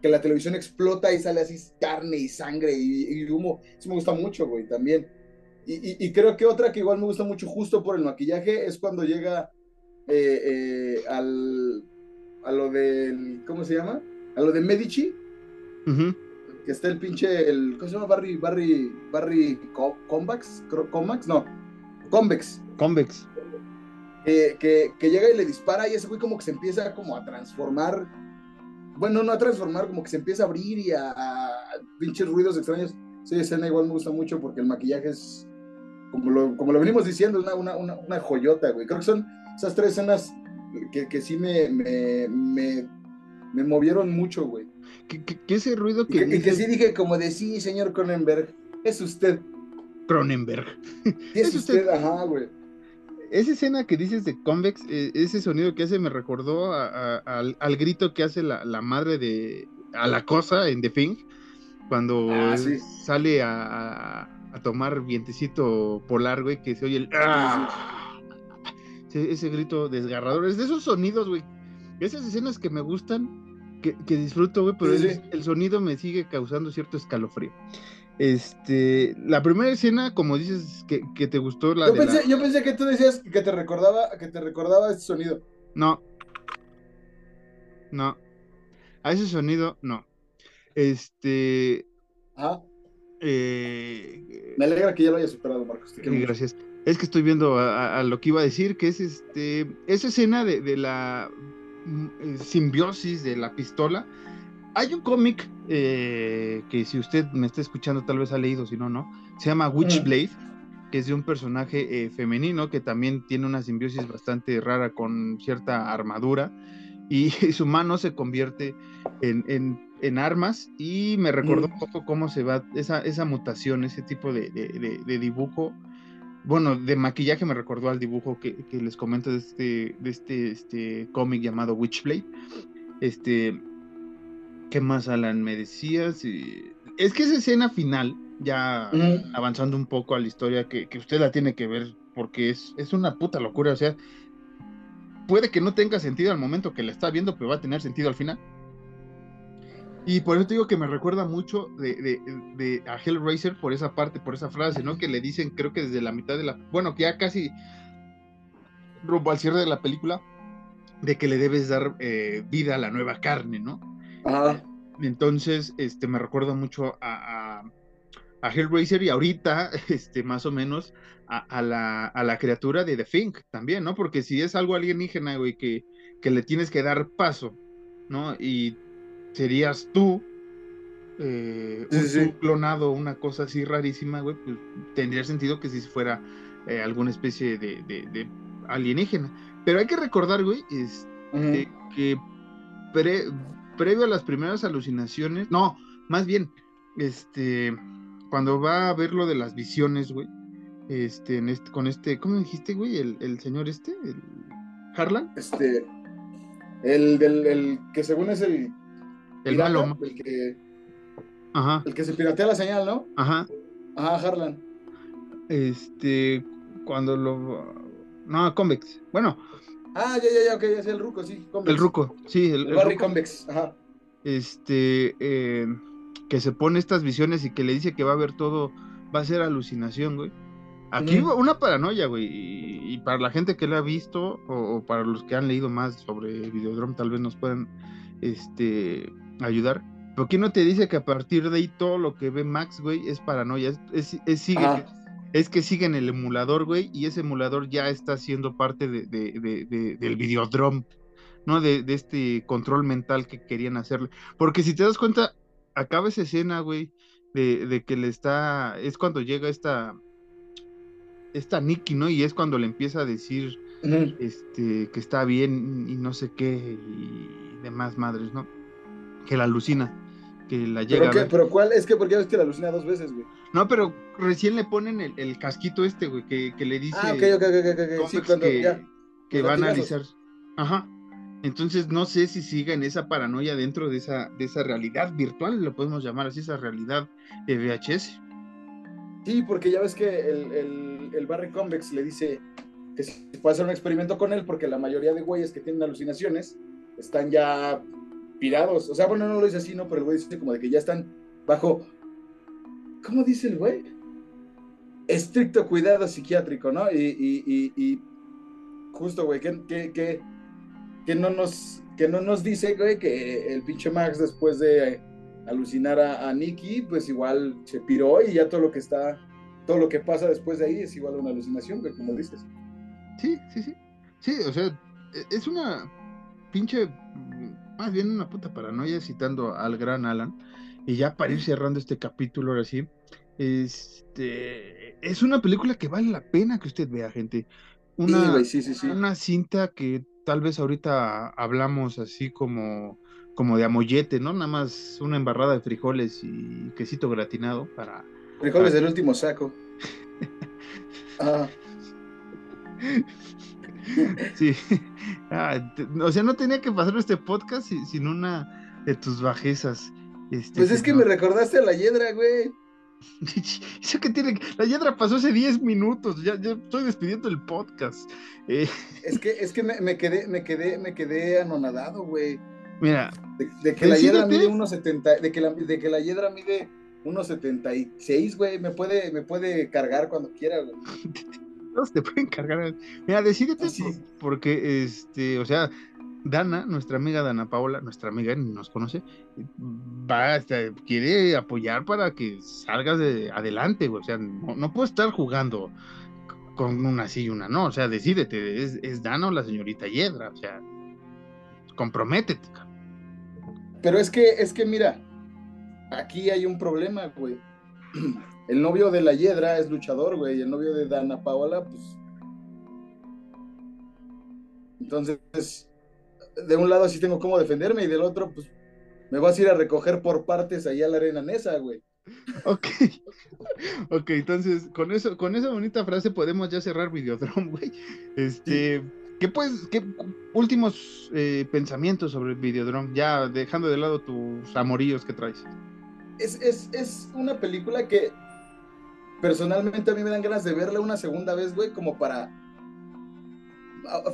que la televisión explota y sale así carne y sangre y, y humo. Eso me gusta mucho, güey, también. Y, y- creo que otra que igual me gusta mucho justo por el maquillaje es cuando llega eh, eh, al, a lo del, ¿cómo se llama? A lo de Medici, que está el pinche, el, ¿cómo se llama? Barry, Barry, Barry Co- Combax, Comax, no, Convex, Convex. Que, que, que llega y le dispara y ese güey como que se empieza como a transformar, bueno, no a transformar, como que se empieza a abrir y a, a pinches ruidos extraños. Esa escena igual me gusta mucho porque el maquillaje es, como lo, como lo venimos diciendo, una, una, una, una joyota, güey. Creo que son esas tres escenas que, que sí me, me, me, me movieron mucho, güey. Que, que- que ese ruido que, que, sí dije como de sí, señor Cronenberg, es usted. Cronenberg. Sí, es, Es usted, usted. ajá, güey. Esa escena que dices de Convex, eh, ese sonido que hace me recordó a- a- al, al grito que hace la, la madre de a la cosa en The Thing, cuando Ah, sí. sale a, a- tomar vientecito polar, güey, que se oye el ¡Ah! ese, ese grito desgarrador. Es de esos sonidos, güey. Esas escenas que me gustan, que, que disfruto, güey, pero Sí, el, sí. el sonido me sigue causando cierto escalofrío. Este, la primera escena, como dices, que, que te gustó la Yo de la- pensé, yo pensé que tú decías que te recordaba, que te recordaba este sonido. No. No. A ese sonido, no. Este. Ajá. eh, Me alegra que ya lo hayas superado, Marcos. te quiero mucho. gracias. Es que estoy viendo a, a- a lo que iba a decir, que es este. Esa escena de, de la mm, eh, simbiosis de la pistola. Hay un cómic eh, que si usted me está escuchando tal vez ha leído, si no, no. Se llama Witchblade, que es de un personaje eh, femenino que también tiene una simbiosis bastante rara con cierta armadura y *laughs* su mano se convierte en, en- en armas y me recordó Mm. un poco cómo se va esa, esa mutación, ese tipo de, de- de- de dibujo. Bueno, de maquillaje me recordó al dibujo que, que les comento de este, de este, este cómic llamado Witchblade. Este, ¿qué más, Alan? Me decías. Y- Es que esa escena final, ya Ujú. avanzando un poco a la historia, que, que usted la tiene que ver porque es, es una puta locura. O sea, puede que no tenga sentido al momento que la está viendo, pero va a tener sentido al final. Y por eso te digo que me recuerda mucho de, de, de a Hellraiser por esa parte, por esa frase, ¿no? Que le dicen, creo que desde la mitad de la. Bueno, que ya casi rumbo al cierre de la película, de que le debes dar eh, vida a la nueva carne, ¿no? Ajá. Entonces, este, me recuerda mucho a, a, a Hellraiser y ahorita, *laughs* este, más o menos, a, a la, a la criatura de The Fink también, ¿no? Porque si es algo alienígena, güey, que, que le tienes que dar paso, ¿no? Y serías tú, eh, un, sí, sí. un clonado, una cosa así rarísima, güey, pues tendría sentido que si fuera eh, alguna especie de, de- de alienígena. Pero hay que recordar, güey, es, Ujú. de que pre- previo a las primeras alucinaciones, no, más bien, este, cuando va a ver lo de las visiones, güey, este, en este, con este, ¿cómo dijiste, güey? El, el señor este, el Harlan, Este. El del el que según es el. el pirata, malo, El que, ajá, el que se piratea la señal, ¿no? ajá, Ajá, Harlan. este, cuando lo, no, Convex, bueno, Ah, ya, ya, ya, ok, es el Ruco, sí. Convex. el Ruco, sí, el, El, el Barry Ruco. Convex, ajá. este, eh, que se pone estas visiones y que le dice que va a ver todo, va a ser alucinación, güey. Aquí una paranoia, güey, y, y para la gente que la ha visto o, o para los que han leído más sobre Videodrome tal vez nos puedan, este, ayudar. Pero ¿quién no te dice que a partir de ahí todo lo que ve Max, güey, es paranoia? Es, es, es sigue. Es que sigue en el emulador, güey, y ese emulador ya está siendo parte de, de- de- de- del Videodrome, ¿no? De, de este control mental que querían hacerle. Porque si te das cuenta, acaba esa escena, güey, de, de que le está, es cuando llega esta, esta Nikki, ¿no? Y es cuando le empieza a decir, este, que está bien y no sé qué, y demás madres, ¿no? Que la alucina, que la llega Pero, a qué, ver. pero ¿cuál? Es que porque ya ves que la alucina dos veces, güey. No, pero recién le ponen el, el casquito este, güey, que, que le dice Ah, ok, ok, ok, ok. Sí, cuando que, ya. que va a analizar. Ajá. Entonces no sé si siga en esa paranoia dentro de esa, de esa realidad virtual, lo podemos llamar así, esa realidad de VHS. Sí, porque ya ves que el, el, el Barry Convex le dice que se puede hacer un experimento con él porque la mayoría de güeyes que tienen alucinaciones están ya pirados. O sea, bueno, no lo dice así, ¿no? Pero el güey dice como de que ya están bajo. ¿Cómo dice el güey? Estricto cuidado psiquiátrico, ¿no? Y, y, y, y justo, güey, que, que, que, que no nos, que no nos dice, güey, que el pinche Max después de alucinar a, a Nicky, pues igual se piró y ya todo lo que está, todo lo que pasa después de ahí es igual una alucinación, güey, como dices. Sí, sí, sí. Sí, o sea, e- es una pinche, más bien una puta paranoia citando al gran Alan. Y ya para ir cerrando este capítulo ahora sí, este, es una película que vale la pena que usted vea, gente. Una, Sí, sí, sí, una cinta que tal vez ahorita hablamos así como, como de amollete, ¿no? Nada más una embarrada de frijoles y quesito gratinado para... Frijoles del último saco. *laughs* Ah, Sí. *laughs* Ah, o sea, no tenía que pasar este podcast si- sin una de tus bajezas. Este, pues es que me recordaste a la hiedra, güey. *laughs* Eso que tiene La yedra pasó hace 10 minutos. Ya, ya estoy despidiendo el podcast. Eh, *laughs* Es que, es que me, me quedé, me quedé, me quedé anonadado, güey. mira, De, de que la hiedra mide 1.70, de que la, de que la hiedra mide 1.76, güey. Me puede, me puede cargar cuando quiera, güey. *laughs* te pueden cargar. Mira, decídete por- es. porque, este, o sea, Dana, nuestra amiga Dana Paola, nuestra amiga nos conoce, va, este, quiere apoyar para que salgas de adelante, güey. O sea, no, no puedo estar jugando con una sí y una no. O sea, decídete, ¿es, es Dana o la señorita Hiedra? O sea, comprométete. cabrón. Pero es que, es que mira, aquí hay un problema, güey. *clears throat* El novio de la hiedra es luchador, güey, y el novio de Dana Paola, pues. Entonces, de un lado sí tengo cómo defenderme, y del otro, pues, me vas a ir a recoger por partes allá a la arena Nesa, güey. Ok, *laughs* ok, entonces con eso, con esa bonita frase podemos ya cerrar Videodrome, güey. Este, ¿qué pues, qué últimos eh, pensamientos sobre Videodrome? Ya dejando de lado tus amoríos que traes. Es, es, es una película que personalmente a mí me dan ganas de verla una segunda vez, güey, como para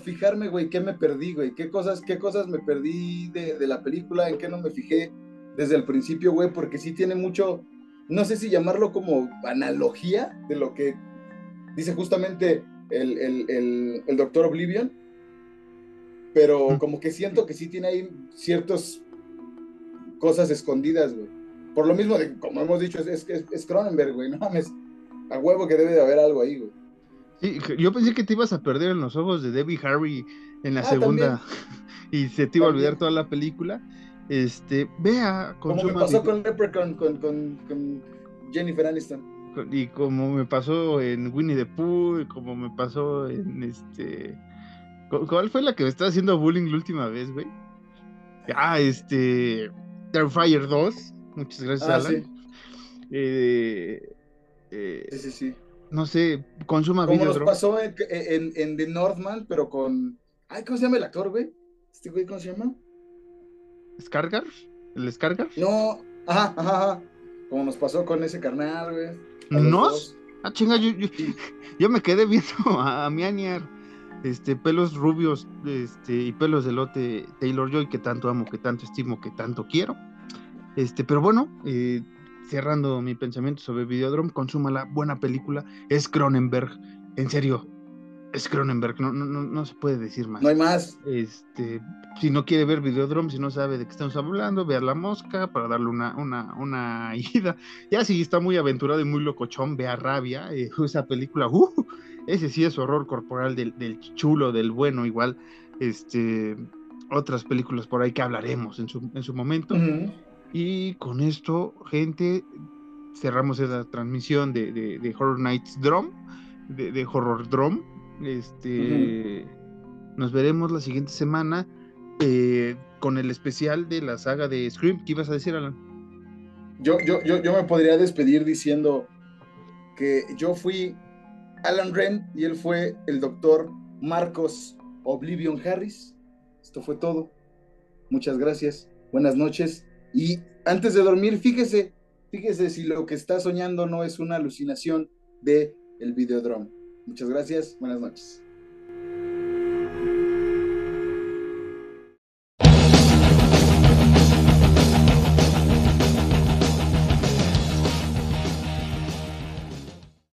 fijarme, güey, qué me perdí, güey, qué cosas, qué cosas me perdí de, de la película, en qué no me fijé desde el principio, güey, porque sí tiene mucho, no sé si llamarlo como analogía de lo que dice justamente el, el, el, el Doctor Oblivion, pero como que siento que sí tiene ahí ciertas cosas escondidas, güey. por lo mismo, de, como hemos dicho, es, es, es Cronenberg, güey, no mames. A huevo que debe de haber algo ahí, güey. Sí, yo pensé que te ibas a perder en los ojos de Debbie Harry en la Ah, segunda *laughs* y se te iba a olvidar toda la película. Este, vea, Como me pasó con Leprechaun, con, con, con Jennifer Aniston. y como me pasó en Winnie the Pooh, y como me pasó en este. ¿cu- ¿Cuál fue la que me estaba haciendo bullying la última vez, güey? Ah, este. Terrifier 2. Muchas gracias, Ah, Alan. sí. Eh, eh, Sí, sí, sí. no sé, consuma Como nos pasó en, en, en The Northman, pero con. Ay, ¿cómo se llama el actor, güey? ¿Este güey cómo se llama? ¿Scargar? ¿El Scargar? No, ajá, ajá, ajá. Como nos pasó con ese carnal, güey. ¿Nos? Ah, chinga, yo, yo, *laughs* yo me quedé viendo *laughs* a, a Mianiar, este, pelos rubios, este, y pelos de lote Taylor Joy, que tanto amo, que tanto estimo, que tanto quiero. Este, pero bueno, eh, cerrando mi pensamiento sobre Videodrome, consúmala, buena película, es Cronenberg, en serio, es Cronenberg, no, no, no, no se puede decir más. No hay más. Este, si no quiere ver Videodrome, si no sabe de qué estamos hablando, vea La Mosca para darle una, una, una *laughs* ida. Ya si está muy aventurado y muy locochón, vea Rabia, eh, *laughs* esa película, uh, ese sí es horror corporal del, del chulo, del bueno, igual, este, otras películas por ahí que hablaremos en su, en su momento. Y con esto, gente, cerramos esa transmisión de, de- de Horror Nights Drum, de, de Horror Drum. Este, Nos veremos la siguiente semana eh, con el especial de la saga de Scream. ¿Qué ibas a decir, Alan? Yo, yo, yo, yo me podría despedir diciendo que yo fui Alan Ren y él fue el doctor Marcos Oblivion Harris. Esto fue todo. Muchas gracias. Buenas noches. Y antes de dormir, fíjese, fíjese si lo que está soñando no es una alucinación de el Videodrome. Muchas gracias. Buenas noches.